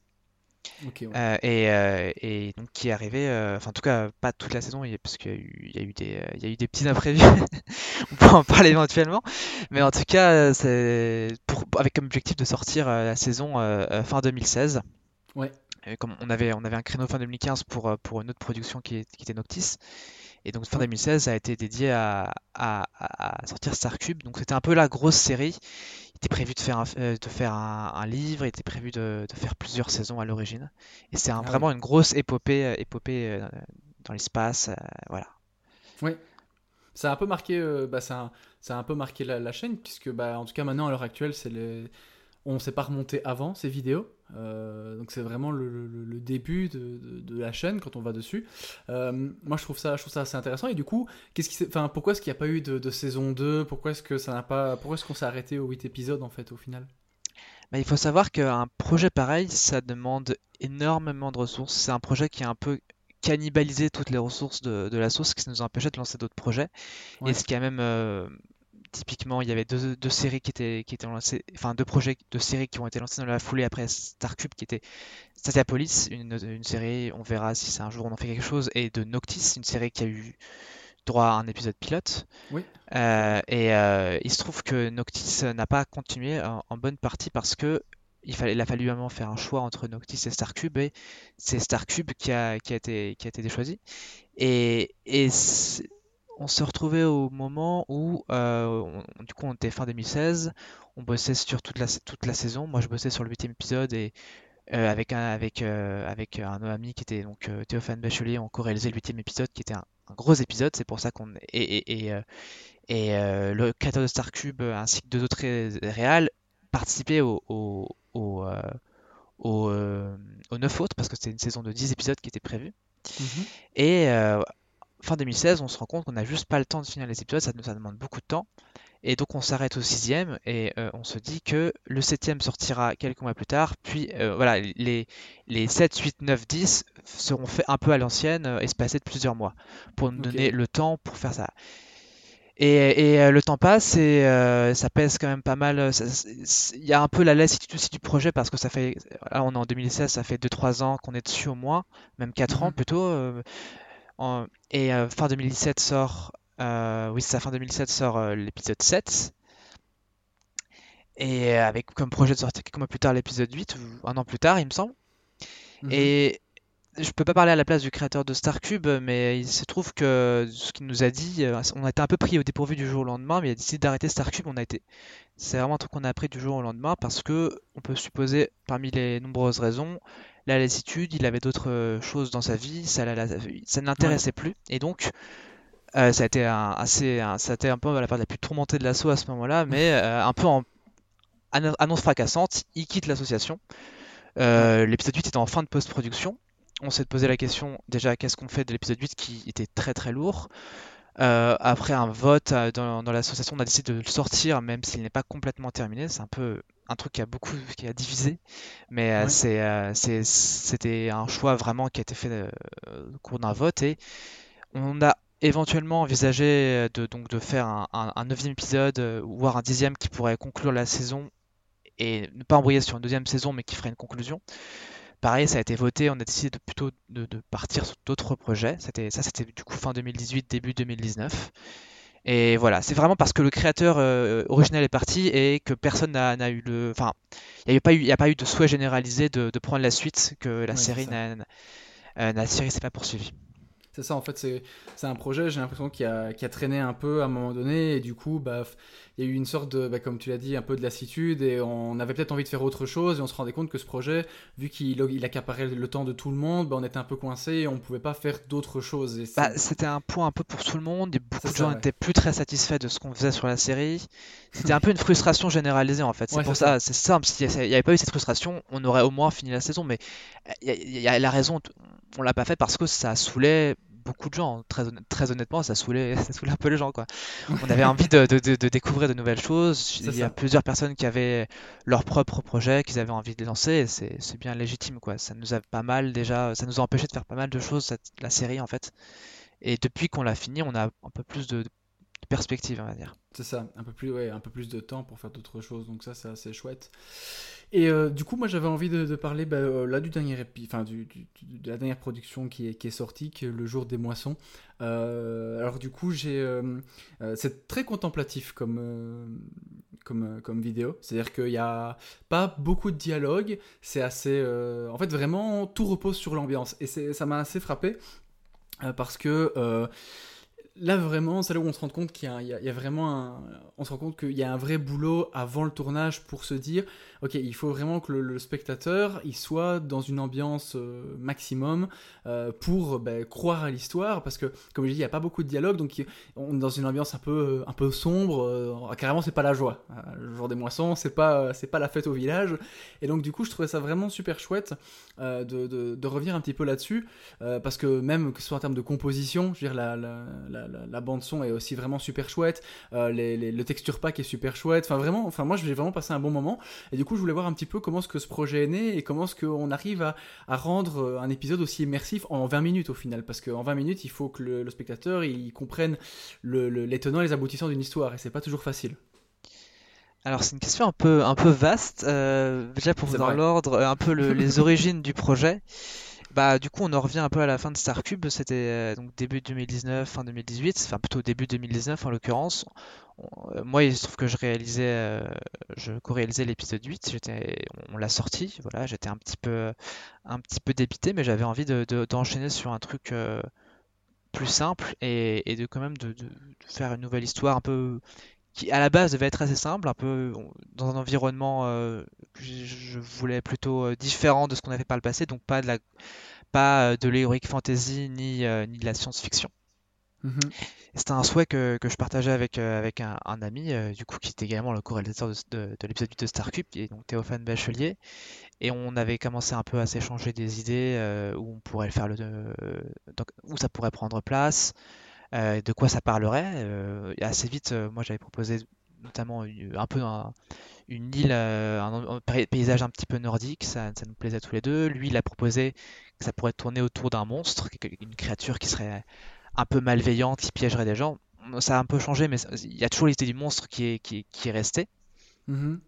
Ouais. Et, euh, et donc qui est arrivé, euh, enfin en tout cas pas toute la saison, parce qu'il y a eu, il y a eu des, il y a eu des petits imprévus. On peut en parler éventuellement, mais en tout cas c'est pour, avec comme objectif de sortir la saison fin 2016. Ouais. Et comme on avait, on avait un créneau fin 2015 pour, euh, pour une autre production qui, est- qui était Noctis. Et donc fin Ouais. 2016 a été dédié à, à, à- sortir Starcube. Donc c'était un peu la grosse série. Il était prévu de faire un, euh, de faire un, un livre, il était prévu de, de faire plusieurs saisons à l'origine. Et c'est un- Ah vraiment une grosse épopée, euh, épopée euh, dans l'espace. euh, voilà. Ça a un peu marqué, euh, bah, ça, a, ça a un peu marqué la, la chaîne, puisque bah, en tout cas maintenant à l'heure actuelle, c'est les... on ne s'est pas remonté avant ces vidéos. Euh, donc c'est vraiment le, le- le début de, de- de la chaîne quand on va dessus. Euh, moi je trouve ça, je trouve ça assez intéressant. Et du coup, qu'est-ce qui s'est- enfin, pourquoi est-ce qu'il n'y a pas eu de, de saison 2 Pourquoi est-ce que ça n'a pas, pourquoi est-ce qu'on s'est arrêté aux 8 épisodes en fait au final? Bah, il faut savoir qu'un projet pareil, ça demande énormément de ressources. C'est un projet qui a un peu cannibalisé toutes les ressources de, de la sauce, ce qui nous a empêché de lancer d'autres projets. Ouais. Et ce qui a même, euh, typiquement, il y avait deux, deux séries qui étaient, qui étaient lancées, enfin deux projets de séries qui ont été lancés dans la foulée après Starcube, qui était Statiapolis, une, une série, on verra si c'est un jour on en fait quelque chose, et de Noctis, une série qui a eu droit à un épisode pilote. Oui. Euh, et euh, il se trouve que Noctis n'a pas continué en, en bonne partie parce que il fallait, il a fallu vraiment faire un choix entre Noctis et Starcube et c'est Starcube qui a, qui a été, qui a été choisi. Et, et on se retrouvait au moment où, euh, on- du coup, on était fin 2016, on bossait sur toute la, toute la saison. Moi, je bossais sur le huitième épisode et euh, avec un, avec, euh, avec un ami qui était donc euh, Théophane Bachelier, on co-réalisait le huitième épisode qui était un, un gros épisode. C'est pour ça qu'on et, et, et, euh, et, euh, le créateur de Starcube ainsi que deux autres ré- réals participé au, au, au, euh, au, euh, aux 9 autres, parce que c'était une saison de 10 épisodes qui était prévue. Mhm. Et euh, fin 2016, on se rend compte qu'on n'a juste pas le temps de finir les épisodes, ça, demande beaucoup de temps. Et donc on s'arrête au sixième et euh, on se dit que le septième sortira quelques mois plus tard. Puis euh, voilà, les, les 7, 8, 9, 10 seront faits un peu à l'ancienne, euh, espacés de plusieurs mois, pour nous donner le temps pour faire ça. Et, et, le temps passe et ça pèse quand même pas mal. Il y a un peu la lassitude aussi du projet parce que ça fait, là on est en 2016, ça fait 2-3 ans qu'on est dessus au moins, même 4 ans Mhm. plutôt. En- et euh, fin 2017 sort, euh, oui c'est ça, fin 2017 sort euh, l'épisode 7. Et avec comme projet de sortir quelques mois plus tard l'épisode 8, ou un an plus tard il me semble. Mhm. Et je peux pas parler à la place du créateur de Starcube, mais il se trouve que ce qu'il nous a dit, on a été un peu pris au dépourvu du jour au lendemain, mais il a décidé d'arrêter Starcube. On a été, c'est vraiment un truc qu'on a appris du jour au lendemain parce que on peut supposer, parmi les nombreuses raisons, la lassitude, il avait d'autres euh, choses dans sa vie, ça, l'a- ça ne l'intéressait plus, et donc euh, ça a été un, assez, un- ça a été un peu la part la plus tourmentée de l'assaut à ce moment-là, mais euh, un peu en anno- annonce fracassante, il quitte l'association. Euh, l'épisode 8 était en fin de post-production. On s'est posé la question déjà qu'est-ce qu'on fait de l'épisode 8 qui était très très lourd? Euh, après un vote dans, dans l'association, on a décidé de le sortir même s'il n'est pas complètement terminé. C'est un peu un truc qui a beaucoup qui a divisé, mais euh, c'est, euh, c'est- c'était un choix vraiment qui a été fait euh, au cours d'un vote et on a éventuellement envisagé de, donc, de faire un, neuvième épisode, voire un dixième qui pourrait conclure la saison et ne pas embrayer sur une deuxième saison, mais qui ferait une conclusion. Pareil, ça a été voté, on a décidé de, plutôt de, de partir sur d'autres projets. C'était, ça, c'était du coup fin 2018, début 2019. Et voilà, c'est vraiment parce que le créateur euh, original est parti et que personne n'a, n'a eu le. Enfin, il n'y a pas eu, il y a pas eu de souhait généralisé de, de prendre la suite, que la série ça. n'a, n'a- euh, la série s'est pas poursuivie. C'est ça, en fait, c'est un projet, j'ai l'impression, qui a, qui a traîné un peu à un moment donné, et du coup, bah, il y a eu une sorte de, bah, comme tu l'as dit, un peu de lassitude, et on avait peut-être envie de faire autre chose, et on se rendait compte que ce projet, vu qu'il il accaparait le temps de tout le monde, bah, on était un peu coincé, et on pouvait pas faire d'autres choses. Bah, c'était un point un peu pour tout le monde. et Beaucoup de ça, gens ouais. n'étaient plus très satisfaits de ce qu'on faisait sur la série. C'était un peu une frustration généralisée en fait. C'est Ouais, pour c'est ça, c'est simple. S'il n'y avait pas eu cette frustration, on aurait au moins fini la saison. Mais euh, il y a, il y a la raison, on l'a pas fait parce que ça saoulait beaucoup de gens. Très, honnête- très honnêtement, ça saoulait, ça saoulait un peu les gens quoi. On avait envie de, de- de- de découvrir de nouvelles choses. Il y a ça. plusieurs personnes qui avaient leurs propres projets, qu'ils avaient envie de lancer. C'est c'est bien légitime quoi. Ça nous a pas mal déjà, ça nous a empêché de faire pas mal de choses cette- la série en fait. Et depuis qu'on l'a fini, on a un peu plus de perspective, on va dire. C'est ça, un peu plus, ouais, un peu plus de temps pour faire d'autres choses, donc ça c'est assez chouette. Et euh, du coup, moi j'avais envie de, parler bah, euh, là du dernier épi- enfin de la dernière production qui est, sortie, qui est le jour des moissons. Euh, alors du coup, j'ai, c'est très contemplatif comme comme comme vidéo. C'est-à-dire qu'il n'y a pas beaucoup de dialogue. C'est assez, en fait, vraiment tout repose sur l'ambiance. Et ça m'a assez frappé parce que là vraiment, c'est là où on se rend compte qu'il y a, vraiment on se rend compte qu'il y a un vrai boulot avant le tournage pour se dire, ok, il faut vraiment que le, spectateur il soit dans une ambiance euh, maximum euh, pour ben, croire à l'histoire, parce que comme je dis, il n'y a pas beaucoup de dialogue, donc on est dans une ambiance un peu, un peu sombre. euh, carrément, c'est pas la joie. Le jour des moissons, c'est pas, c'est pas la fête au village. Et donc du coup, je trouvais ça vraiment super chouette de, de- revenir un petit peu là-dessus. Parce que même que ce soit en termes de composition, je veux dire, la, la, la, bande son est aussi vraiment super chouette, le texture pack est super chouette, enfin vraiment, enfin moi j'ai vraiment passé un bon moment, et du coup je voulais voir un petit peu comment est-ce que ce projet est né, et comment est-ce qu'on arrive à, à rendre euh, un épisode aussi immersif en 20 minutes au final, parce qu'en 20 minutes il faut que le, le spectateur il comprenne le, le- les tenants et les aboutissants d'une histoire, et c'est pas toujours facile. Alors c'est une question un peu, un peu vaste. Euh, déjà pour vous dans l'ordre, euh, un peu le- les origines du projet. Bah du coup on en revient un peu à la fin de Starcube. C'était euh, donc début 2019, fin 2018, enfin plutôt début 2019 en l'occurrence. Euh, moi il se trouve que je réalisais, euh, je co-réalisais l'épisode 8. J'étais, on l'a sorti. Voilà, j'étais un petit peu, un petit peu dépité, mais j'avais envie de, de- d'enchaîner sur un truc euh, plus simple et, de quand même de, de- faire une nouvelle histoire un peu qui à la base devait être assez simple, un peu dans un environnement que je voulais plutôt différent de ce qu'on avait par le passé, donc pas de la pas de l'heroic fantasy ni, ni de la science-fiction. Mhm. C'était un souhait que, je partageais avec, euh, un, ami, euh, du coup, qui était également le co-réalisateur de, de- de l'épisode 8 de Starcube, donc Théophane Bachelier. Et on avait commencé un peu à s'échanger des idées euh, où on pourrait faire le, donc, où ça pourrait prendre place, de quoi ça parlerait. et assez vite, moi, j'avais proposé notamment un peu un- une île, un, un pay- paysage un petit peu nordique, ça, ça nous plaisait tous les deux. Lui, il a proposé que ça pourrait tourner autour d'un monstre, une créature qui serait un peu malveillante, qui piégerait des gens. Ça a un peu changé, mais il y a toujours l'idée du monstre qui est, qui est, qui est restée. Mhm.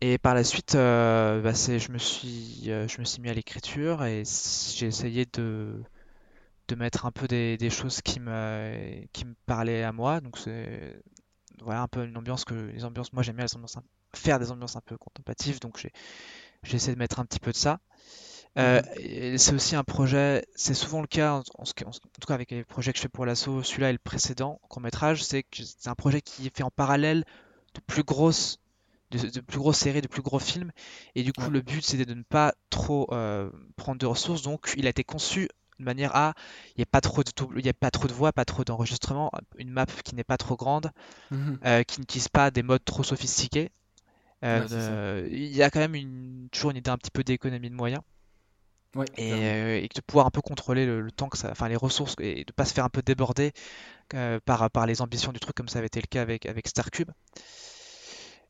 Et par la suite, euh, bah, c'est, je me suis, euh, je me suis mis à l'écriture et j'ai essayé de, de mettre un peu des, des choses qui me, qui me parlaient à moi. Donc c'est voilà un peu une ambiance que les ambiances, moi j'aime bien les ambiances, faire des ambiances un peu contemplatives, donc j'ai, j'ai essayé de mettre un petit peu de ça. Euh, et c'est aussi un projet, c'est souvent le cas, en, tout cas avec les projets que je fais pour l'assaut, celui-là et le précédent court-métrage, c'est que c'est un projet qui est fait en parallèle de plus grosses, de, de plus grosses séries, de plus gros films, et du coup Ouais. le but c'était de ne pas trop euh, prendre de ressources, donc il a été conçu de manière à, il n'y a pas trop de double, il y a pas trop de voix, pas trop d'enregistrement, une map qui n'est pas trop grande, Mhm. euh, qui n'utilise pas des modes trop sophistiqués. Euh, Ouais, il y a quand même une, toujours une idée un petit peu d'économie de moyens Ouais, et, clairement. euh, et de pouvoir un peu contrôler le, le temps que ça, enfin les ressources et de pas se faire un peu déborder euh, par, par les ambitions du truc comme ça avait été le cas avec, avec Starcube.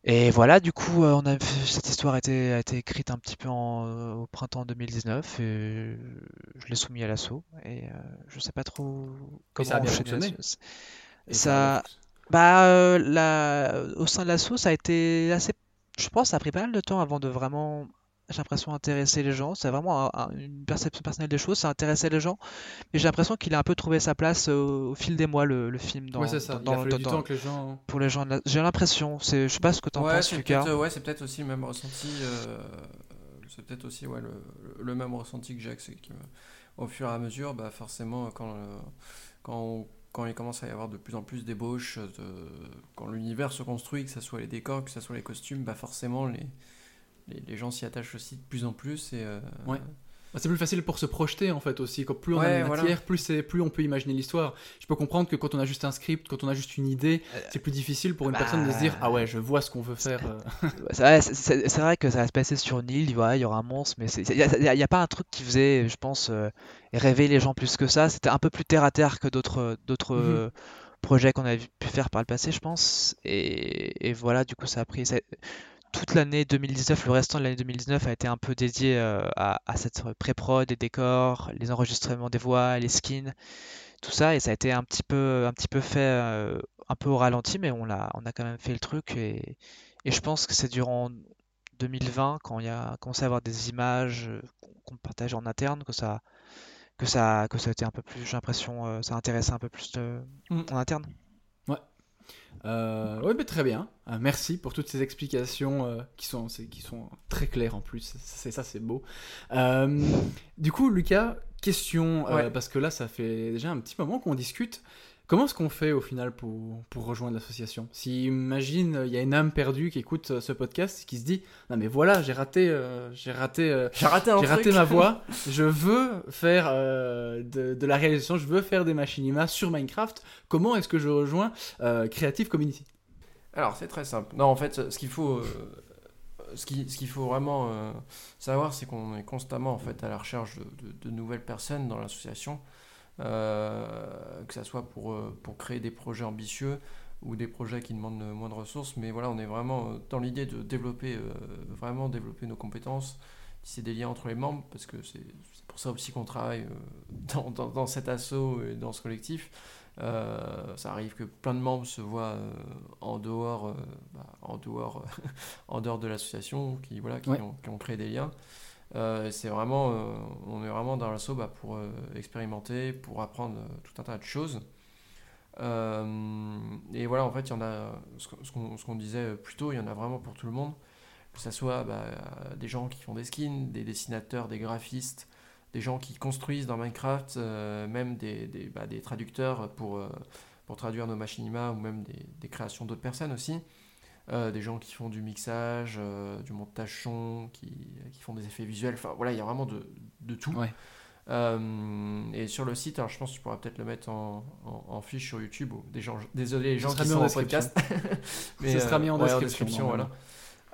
Et voilà, du coup, euh, on a, cette histoire a été, a été écrite un petit peu en, au printemps 2019 et je l'ai soumis à l'assaut et euh, je sais pas trop comment ça a bien fonctionné. Et ça- Bah, la- au sein de l'assaut, ça a été assez. Je pense, ça a pris pas mal de temps avant de vraiment, j'ai l'impression, intéresser les gens. C'est vraiment un- un- une perception personnelle des choses, ça intéressait les gens. Mais j'ai l'impression qu'il a un peu trouvé sa place au, au fil des mois, le, le film, dans, ouais, c'est ça. dans- Il a dans- fallu dans- du dans- temps que les gens. pour les gens. de la- J'ai l'impression, c'est, je sais pas ce que t'en Ouais, penses, c'est Lucas. peut-être, ouais, c'est peut-être aussi le même ressenti. euh, c'est peut-être aussi ouais, le, le- le même ressenti que Jacques. C'est que, au fur et à mesure, bah, forcément, quand, euh, quand, on- quand il commence à y avoir de plus en plus d'ébauches, de- quand l'univers se construit, que ce soit les décors, que ce soit les costumes, bah, forcément, les, les, les gens s'y attachent aussi de plus en plus. Et, euh, Ouais. Bah, C'est plus facile pour se projeter en fait aussi. Quand plus on a Ouais, voilà. matière, plus, c'est- plus on peut imaginer l'histoire. Je peux comprendre que quand on a juste un script, quand on a juste une idée, c'est plus difficile pour une bah, personne de se dire Ah ouais, je vois ce qu'on veut faire. euh. C'est vrai, c'est- c'est c'est vrai que ça va se passer sur une île, voilà, il y aura un monstre, mais il n'y a, a- a pas un truc qui faisait, je pense, euh, rêver les gens plus que ça. C'était un peu plus terre à terre que d'autres d'autres Mhm. euh, projets qu'on avait pu faire par le passé, je pense. Et, et voilà, du coup, ça a pris. ça- toute l'année 2019, le restant de l'année 2019 a été un peu dédié euh, à, à cette pré-prod, les décors, les enregistrements des voix, les skins, tout ça. Et ça a été un petit peu, un petit peu fait euh, un peu au ralenti, mais on l'a, on a quand même fait le truc. Et, et je pense que c'est durant 2020, quand il y a commencé à avoir des images euh, qu'on partage en interne, que ça, que ça, que ça a été un peu plus, j'ai l'impression, ça a intéressé un peu plus de- Mm. en interne. Euh, ouais, mais très bien. Euh, merci pour toutes ces explications euh, qui, sont, qui sont très claires en plus. C'est ça, c'est beau. Du coup, Lucas, question, Ouais. parce que là, ça fait déjà un petit moment qu'on discute. Comment est-ce qu'on fait au final pour, pour rejoindre l'association? Si, imagine, il y a une âme perdue qui écoute euh, ce podcast et qui se dit Non, mais voilà, j'ai raté, euh, j'ai raté, euh, J'ai raté raté ma voix, je veux faire euh, de, de la réalisation, je veux faire des machinima sur Minecraft. Comment est-ce que je rejoins Creative Community? Alors, c'est très simple. Non, en fait, ce qu'il faut, ce ce faut vraiment savoir, c'est qu'on est constamment en fait à la recherche de, de- de nouvelles personnes dans l'association, euh, que ça soit pour, euh, pour créer des projets ambitieux ou des projets qui demandent moins de ressources. Mais voilà, on est vraiment dans l'idée de développer, euh, vraiment développer nos compétences, tisser des liens entre les membres, parce que c'est pour ça aussi qu'on travaille dans, dans, dans cet assaut et dans ce collectif. Euh, ça arrive que plein de membres se voient euh, en dehors, euh, bah, en dehors, en dehors de l'association, qui voilà, qui, Ouais. ont, qui ont créé des liens. Euh, c'est vraiment, euh, on est vraiment dans l'assaut bah, pour euh, expérimenter, pour apprendre tout un tas de choses. Et voilà, en fait, il y en a, ce qu'on- disait plus tôt, il y en a vraiment pour tout le monde. Que ce soit bah, des gens qui font des skins, des dessinateurs, des graphistes, des gens qui construisent dans Minecraft, même des, des, bah, traducteurs pour, pour traduire nos machinima ou même des créations d'autres personnes aussi. Euh, des gens qui font du mixage, euh, du montage son, qui, qui font des effets visuels. Enfin voilà, il y a vraiment de, de tout. Ouais. Euh, et sur le site, alors je pense que tu pourras peut-être le mettre en, en- en fiche sur YouTube. Ou des gens, désolé les gens qui sont en podcast. Ce sera mis en ouais, description, voilà.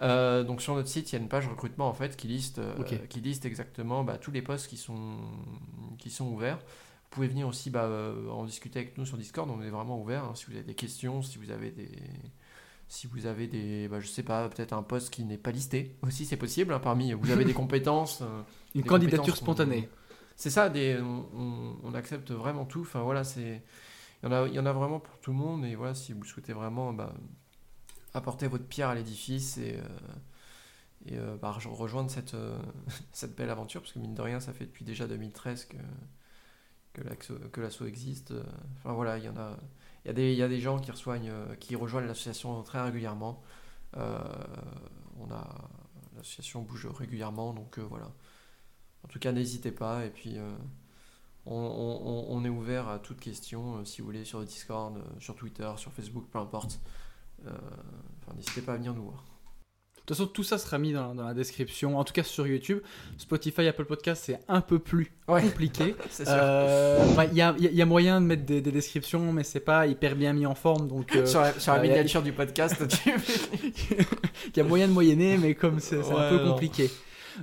Euh, donc sur notre site, il y a une page recrutement en fait qui liste, qui liste exactement bah, tous les postes qui sont, qui sont ouverts. Vous pouvez venir aussi bah, en discuter avec nous sur Discord, on est vraiment ouvert. hein, si vous avez des questions, si vous avez des, si vous avez des, bah, je sais pas, peut-être un poste qui n'est pas listé aussi, c'est possible. hein, parmi, vous avez des compétences. euh, Une des candidature compétences spontanée. c'est ça, des, on, on- on accepte vraiment tout. Enfin voilà, c'est, il y en a, il y en a vraiment pour tout le monde. Et voilà, si vous souhaitez vraiment bah, apporter votre pierre à l'édifice et, euh, et euh, bah, rejo- rejoindre cette, cette belle aventure, parce que mine de rien, ça fait depuis déjà 2013 que que l'asso existe. Enfin voilà, il y en a, il y a des, gens qui rejoignent, euh, qui rejoignent l'association très régulièrement. Euh, on a l'association bouge régulièrement, donc euh, voilà. En tout cas, n'hésitez pas. Et puis, on, on- est ouvert à toute question, si vous voulez, sur Discord, sur Twitter, sur Facebook, peu importe. Enfin, n'hésitez pas à venir nous voir. De toute façon, tout ça sera mis dans, dans la description, en tout cas sur YouTube. Spotify, Apple Podcast, c'est un peu plus Ouais. compliqué. C'est sûr. Euh, Il y, a, il y il moyen de mettre des, des descriptions, mais c'est pas hyper bien mis en forme, donc euh, sur la, sur la euh, a- miniature du podcast, tu il y a moyen de moyenner, mais comme c'est un peu non. compliqué.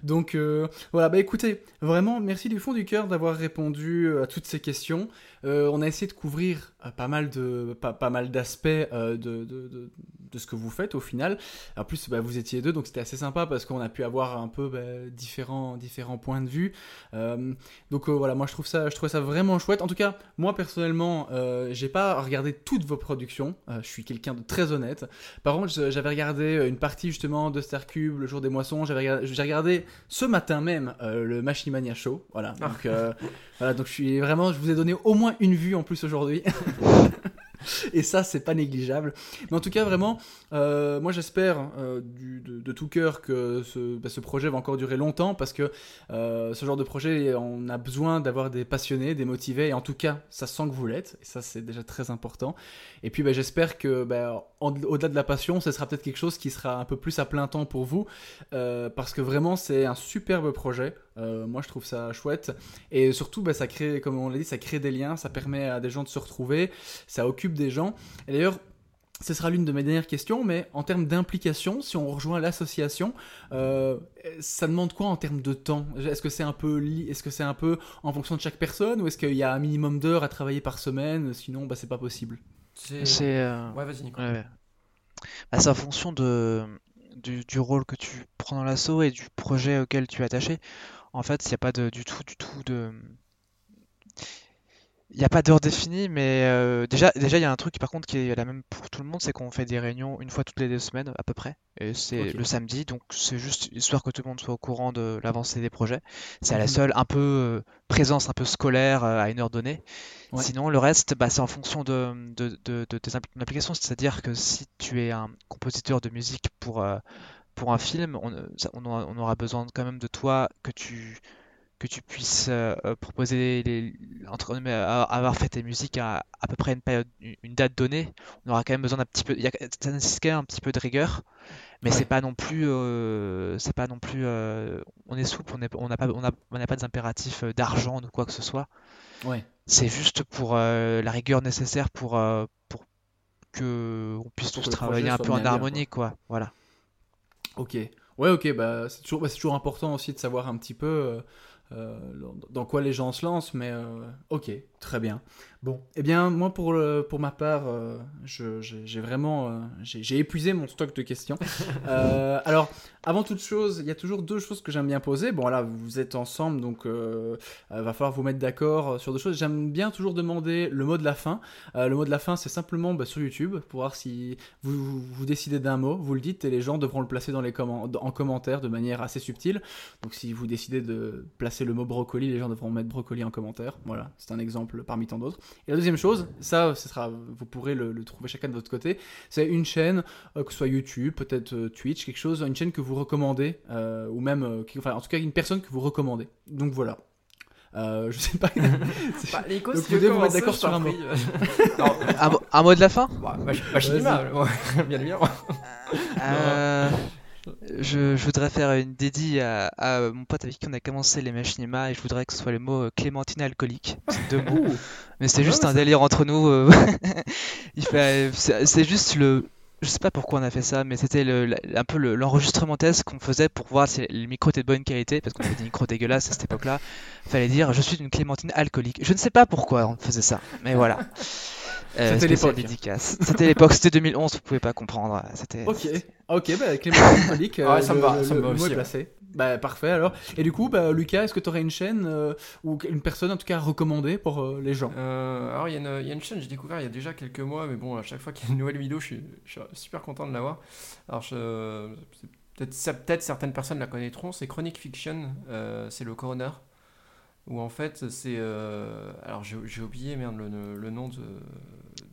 Donc euh, voilà, bah écoutez, vraiment merci du fond du cœur d'avoir répondu à toutes ces questions. Euh, on a essayé de couvrir euh, pas mal de pas, pas mal d'aspects euh, de, de, de, de ce que vous faites au final. En plus, bah, vous étiez deux, donc c'était assez sympa parce qu'on a pu avoir un peu bah, différents différents points de vue. Donc voilà, moi je trouve ça je trouve ça vraiment chouette. En tout cas, moi personnellement, j'ai pas regardé toutes vos productions. Je suis quelqu'un de très honnête. Par contre, j'avais regardé une partie justement de Star Cube, le jour des moissons. J'avais regardé, j'ai regardé ce matin même le Machinimania Show. Voilà. Ah. Donc, voilà, donc je suis vraiment, je vous ai donné au moins une vue en plus aujourd'hui. Et ça, c'est pas négligeable. Mais en tout cas, vraiment, euh, moi j'espère euh, de, tout cœur que ce, bah, ce projet va encore durer longtemps parce que euh, ce genre de projet, on a besoin d'avoir des passionnés, des motivés. Et en tout cas, ça sent que vous l'êtes. Et ça, c'est déjà très important. Et puis, bah, j'espère que bah, au-delà de la passion, ce sera peut-être quelque chose qui sera un peu plus à plein temps pour vous. parce que vraiment, c'est un superbe projet. Euh, moi, je trouve ça chouette. Et surtout, bah, ça crée, comme on l'a dit, ça crée des liens, ça permet à des gens de se retrouver, ça occupe des gens. Et d'ailleurs, ce sera l'une de mes dernières questions, mais en termes d'implication, si on rejoint l'association, euh, ça demande quoi en termes de temps? Est-ce que c'est un peu, est-ce que c'est un peu en fonction de chaque personne, ou est-ce qu'il y a un minimum d'heures à travailler par semaine? Sinon, bah, c'est pas possible. C'est... Euh, Ouais, vas-y, Nico. ouais, ouais. Bah, c'est en fonction de, du, du rôle que tu prends dans l'assaut et du projet auquel tu es attaché. En fait, il n'y a pas de, du tout, du tout de. Il n'y a pas d'heure définie, mais euh, déjà, déjà, il y a un truc par contre qui est la même pour tout le monde, c'est qu'on fait des réunions une fois toutes les deux semaines à peu près. Et c'est le samedi, donc c'est juste histoire que tout le monde soit au courant de l'avancée des projets. C'est à la Mhm. seule un peu euh, présence un peu scolaire euh, à une heure donnée. Ouais. Sinon, le reste, bah, c'est en fonction de, de, de, de tes impl- ton application. C'est-à-dire que si tu es un compositeur de musique pour, pour un film, on, euh, on aura, on aura besoin quand même de toi que tu, que tu puisses euh, euh, proposer les, entre, guillemets, a- avoir fait tes musiques à à peu près une période, une une date donnée. On aura quand même besoin d'un petit peu, il y a, ça nécessite un petit peu de rigueur, mais Ouais. c'est pas non plus, euh, c'est pas non plus, euh, on est souple, on n'a pas, on a, on n'a pas des impératifs euh, d'argent ou quoi que ce soit. Ouais. C'est juste pour euh, la rigueur nécessaire pour, euh, pour que on puisse tous travailler un peu en bien, harmonie, quoi. Voilà. Ok. Ouais, ok. Bah, c'est toujours, bah, toujours important aussi de savoir un petit peu euh, euh, dans- dans quoi les gens se lancent, mais euh, ok, très bien. Bon, eh bien, moi, pour, le- pour ma part, euh, j'ai vraiment euh, j'ai épuisé mon stock de questions. Euh, alors, avant toute chose, il y a toujours deux choses que j'aime bien poser. Bon, là, vous êtes ensemble, donc euh, va falloir vous mettre d'accord sur deux choses. J'aime bien toujours demander le mot de la fin. Le mot de la fin, c'est simplement bah, sur YouTube pour voir si vous, vous, vous décidez d'un mot, vous le dites et les gens devront le placer dans les en commentaire de manière assez subtile. Donc si vous décidez de placer le mot brocoli, les gens devront mettre brocoli en commentaire. Voilà, c'est un exemple parmi tant d'autres. Et la deuxième chose, ça, ce sera, vous pourrez le, le trouver chacun de votre côté, c'est une chaîne, euh, que ce soit YouTube, peut-être euh, Twitch, quelque chose, une chaîne que vous recommandez, euh, ou même, euh, qui- enfin en tout cas une personne que vous recommandez. Donc voilà. Euh, je sais pas. Bah, Nico, Donc si vous devez d'accord je sur un mot. Non, Un, mot- un mot de la fin? bah, bah, ouais, bien évidemment. Euh, Je, je voudrais faire une dédie à, à mon pote avec qui on a commencé les machinima et je voudrais que ce soit le mot euh, clémentine alcoolique. C'est deux mots. Mais c'est juste ouais, un délire entre nous. euh, c'est juste le. Je sais pas pourquoi on a fait ça, mais c'était un peu le- l'enregistrement test qu'on faisait pour voir si le micro était de bonne qualité, parce qu'on avait des micros dégueulasses à cette époque-là. Fallait dire je suis une clémentine alcoolique. Je ne sais pas pourquoi on faisait ça, mais voilà. Euh, C'était l'époque. dédicace. C'était l'époque, c'était 2011, vous pouvez pas comprendre. C'était. Ok, ok, bah Clément alcoolique, Ouais, ça me va, ça me va aussi, ouais. placé. Bah parfait alors. Et du coup, bah Lucas, est-ce que tu aurais une chaîne euh, ou une personne en tout cas recommandée pour euh, les gens? Euh, alors, il y, a une- il y a une chaîne que j'ai découvert il y a déjà quelques mois, mais bon, à chaque fois qu'il y a une nouvelle vidéo, je suis, je suis super content de l'avoir. Alors, peut-être peut-être certaines personnes la connaîtront, c'est Chronic Fiction, euh, c'est le coroner. Où en fait, c'est. euh, alors, j'ai oublié merde, le, le nom de,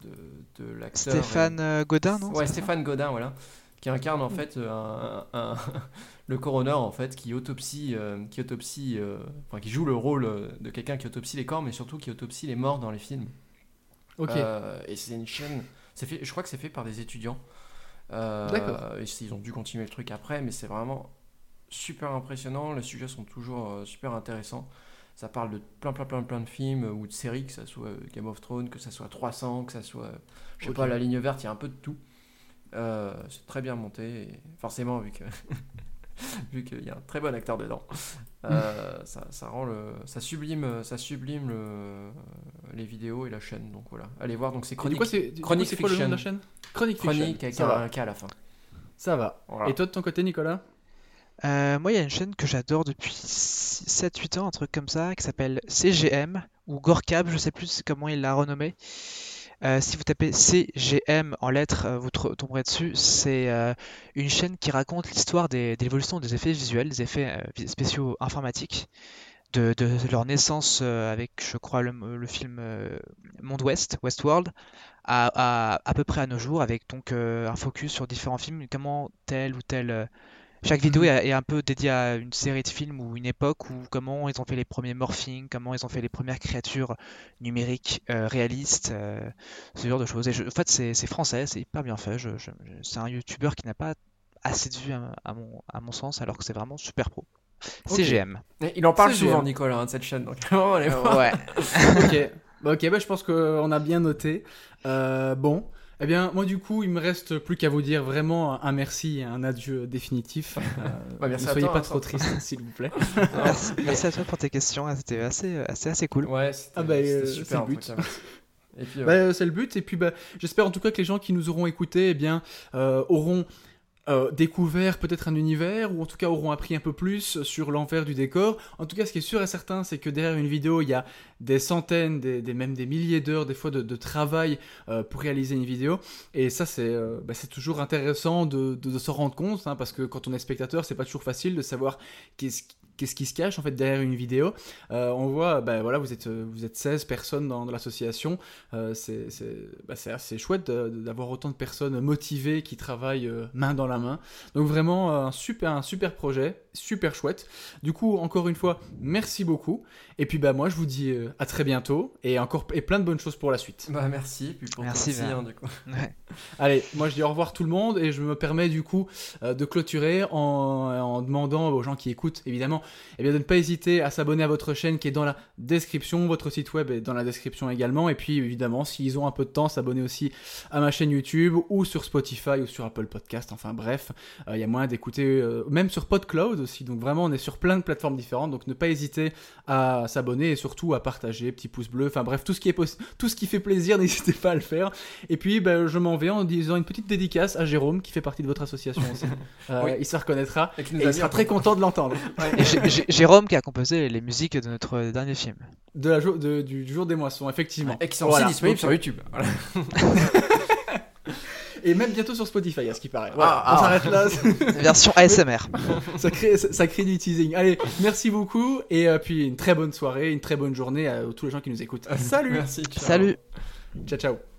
de, de l'acteur. Stéphane euh, Godin, non Ouais, Stéphane Godin, voilà. Qui incarne en fait un, un- le coroner en fait qui autopsie, euh, qui autopsie, euh, enfin qui joue le rôle de quelqu'un qui autopsie les corps, mais surtout qui autopsie les morts dans les films. Ok. Euh, et c'est une chaîne. C'est fait, je crois que c'est fait par des étudiants. Euh, D'accord. et ils ont dû continuer le truc après, mais c'est vraiment super impressionnant. Les sujets sont toujours euh, super intéressants. Ça parle de plein, plein, plein, plein de films ou de séries, que ça soit euh, Game of Thrones, que ça soit 300, que ça soit, euh, je sais pas, La Ligne Verte, il y a un peu de tout. Euh, c'est très bien monté, et forcément, vu que vu qu'il y a un très bon acteur dedans, euh, ça, ça rend le, ça sublime, ça sublime le- les vidéos et la chaîne. Donc voilà, allez voir. Donc c'est Chronique, coup, Chronique quoi le nom de la chaîne? Chronique Fiction. Chronique avec un, un K à la fin. ça va. Voilà. Et toi de ton côté, Nicolas? Euh, moi, il y a une chaîne que j'adore depuis 7-8 ans, un truc comme ça, qui s'appelle CGM ou Gorkab, je sais plus comment il l'a renommé. Euh, si vous tapez CGM en lettres, euh, vous tomberez dessus. C'est une chaîne qui raconte l'histoire de l'évolution des effets visuels, des effets spéciaux informatiques, de, leur naissance avec, je crois, le, film Monde Ouest, Westworld, à, à, à peu près à nos jours, avec donc un focus sur différents films, comment tel ou tel chaque vidéo est, est un peu dédiée à une série de films ou une époque ou comment ils ont fait les premiers morphings, comment ils ont fait les premières créatures numériques euh, réalistes, euh, ce genre de choses. Et je- en fait, c'est français, c'est hyper bien fait. Je- je- je- c'est un youtubeur qui n'a pas assez de vues à, à mon, à mon sens, alors que c'est vraiment super pro. CGM. Et il en parle CGM. souvent, Nicolas, hein, de cette chaîne. Donc vraiment, allez voir. Ouais. ok, Bah, ok, bah, je pense qu'on a bien noté. Euh, bon, eh bien, moi du coup, il me reste plus qu'à vous dire vraiment un merci et un adieu définitif. Euh, Bah, merci ne soyez toi, pas trop triste, s'il vous plaît. Merci, merci à toi pour tes questions. hein, C'était assez, assez, assez cool. Ouais, c'était Ah bah, euh, super. c'est le but. Et puis, euh, Bah, euh, c'est le but. Et puis, bah, j'espère en tout cas que les gens qui nous auront écoutés eh bien, euh, auront euh, découvert peut-être un univers, ou en tout cas auront appris un peu plus sur l'envers du décor. En tout cas, ce qui est sûr et certain, c'est que derrière une vidéo, il y a des centaines, des, des- même des milliers d'heures, des fois, de, de travail euh, pour réaliser une vidéo. Et ça, c'est euh, bah, toujours intéressant de, de, de s'en rendre compte, hein, parce que quand on est spectateur, c'est pas toujours facile de savoir qu'est-ce qui- qu'est-ce qui se cache en fait derrière une vidéo. Euh, on voit, ben voilà, vous êtes, euh, vous êtes 16 personnes dans, l'association. Euh, c'est bah, chouette d'avoir autant de personnes motivées qui travaillent main dans la main. Donc vraiment un super, un super projet, super chouette. Du coup, encore une fois, merci beaucoup. Et puis bah moi, je vous dis euh, à très bientôt et encore et plein de bonnes choses pour la suite. bah, merci. Puis pour Merci, toi aussi, Ver. hein, du coup. Ouais. Allez, moi je dis au revoir tout le monde et je me permets du coup euh, de clôturer en, en demandant aux gens qui écoutent évidemment eh bien, de ne pas hésiter à s'abonner à votre chaîne qui est dans la description, votre site web est dans la description également et puis évidemment s'ils ont un peu de temps s'abonner aussi à ma chaîne YouTube ou sur Spotify ou sur Apple Podcast, enfin bref, euh, il y a moyen d'écouter euh, même sur PodCloud aussi, donc vraiment on est sur plein de plateformes différentes donc ne pas hésiter à s'abonner et surtout à partager, petit pouce bleu, enfin bref tout ce qui est tout ce qui fait plaisir n'hésitez pas à le faire et puis, ben, je m'en vais en disant une petite dédicace à Jérôme, qui fait partie de votre association aussi. Euh, Oui. Il se reconnaîtra Et il sera très content de l'entendre. Jérôme qui a composé les musiques de notre dernier film. De la jo- de- du jour des moissons, effectivement. Et qui sont Voilà. aussi disponibles sur YouTube. Voilà. Et même bientôt sur Spotify, à ce qui paraît. Voilà, Ah, on ah. s'arrête là. Version ASMR. ça, crée, ça, ça crée du teasing. Allez, merci beaucoup. Et euh, puis, une très bonne soirée, une très bonne journée à tous les gens qui nous écoutent. Salut Merci. ciao. Salut Ciao, ciao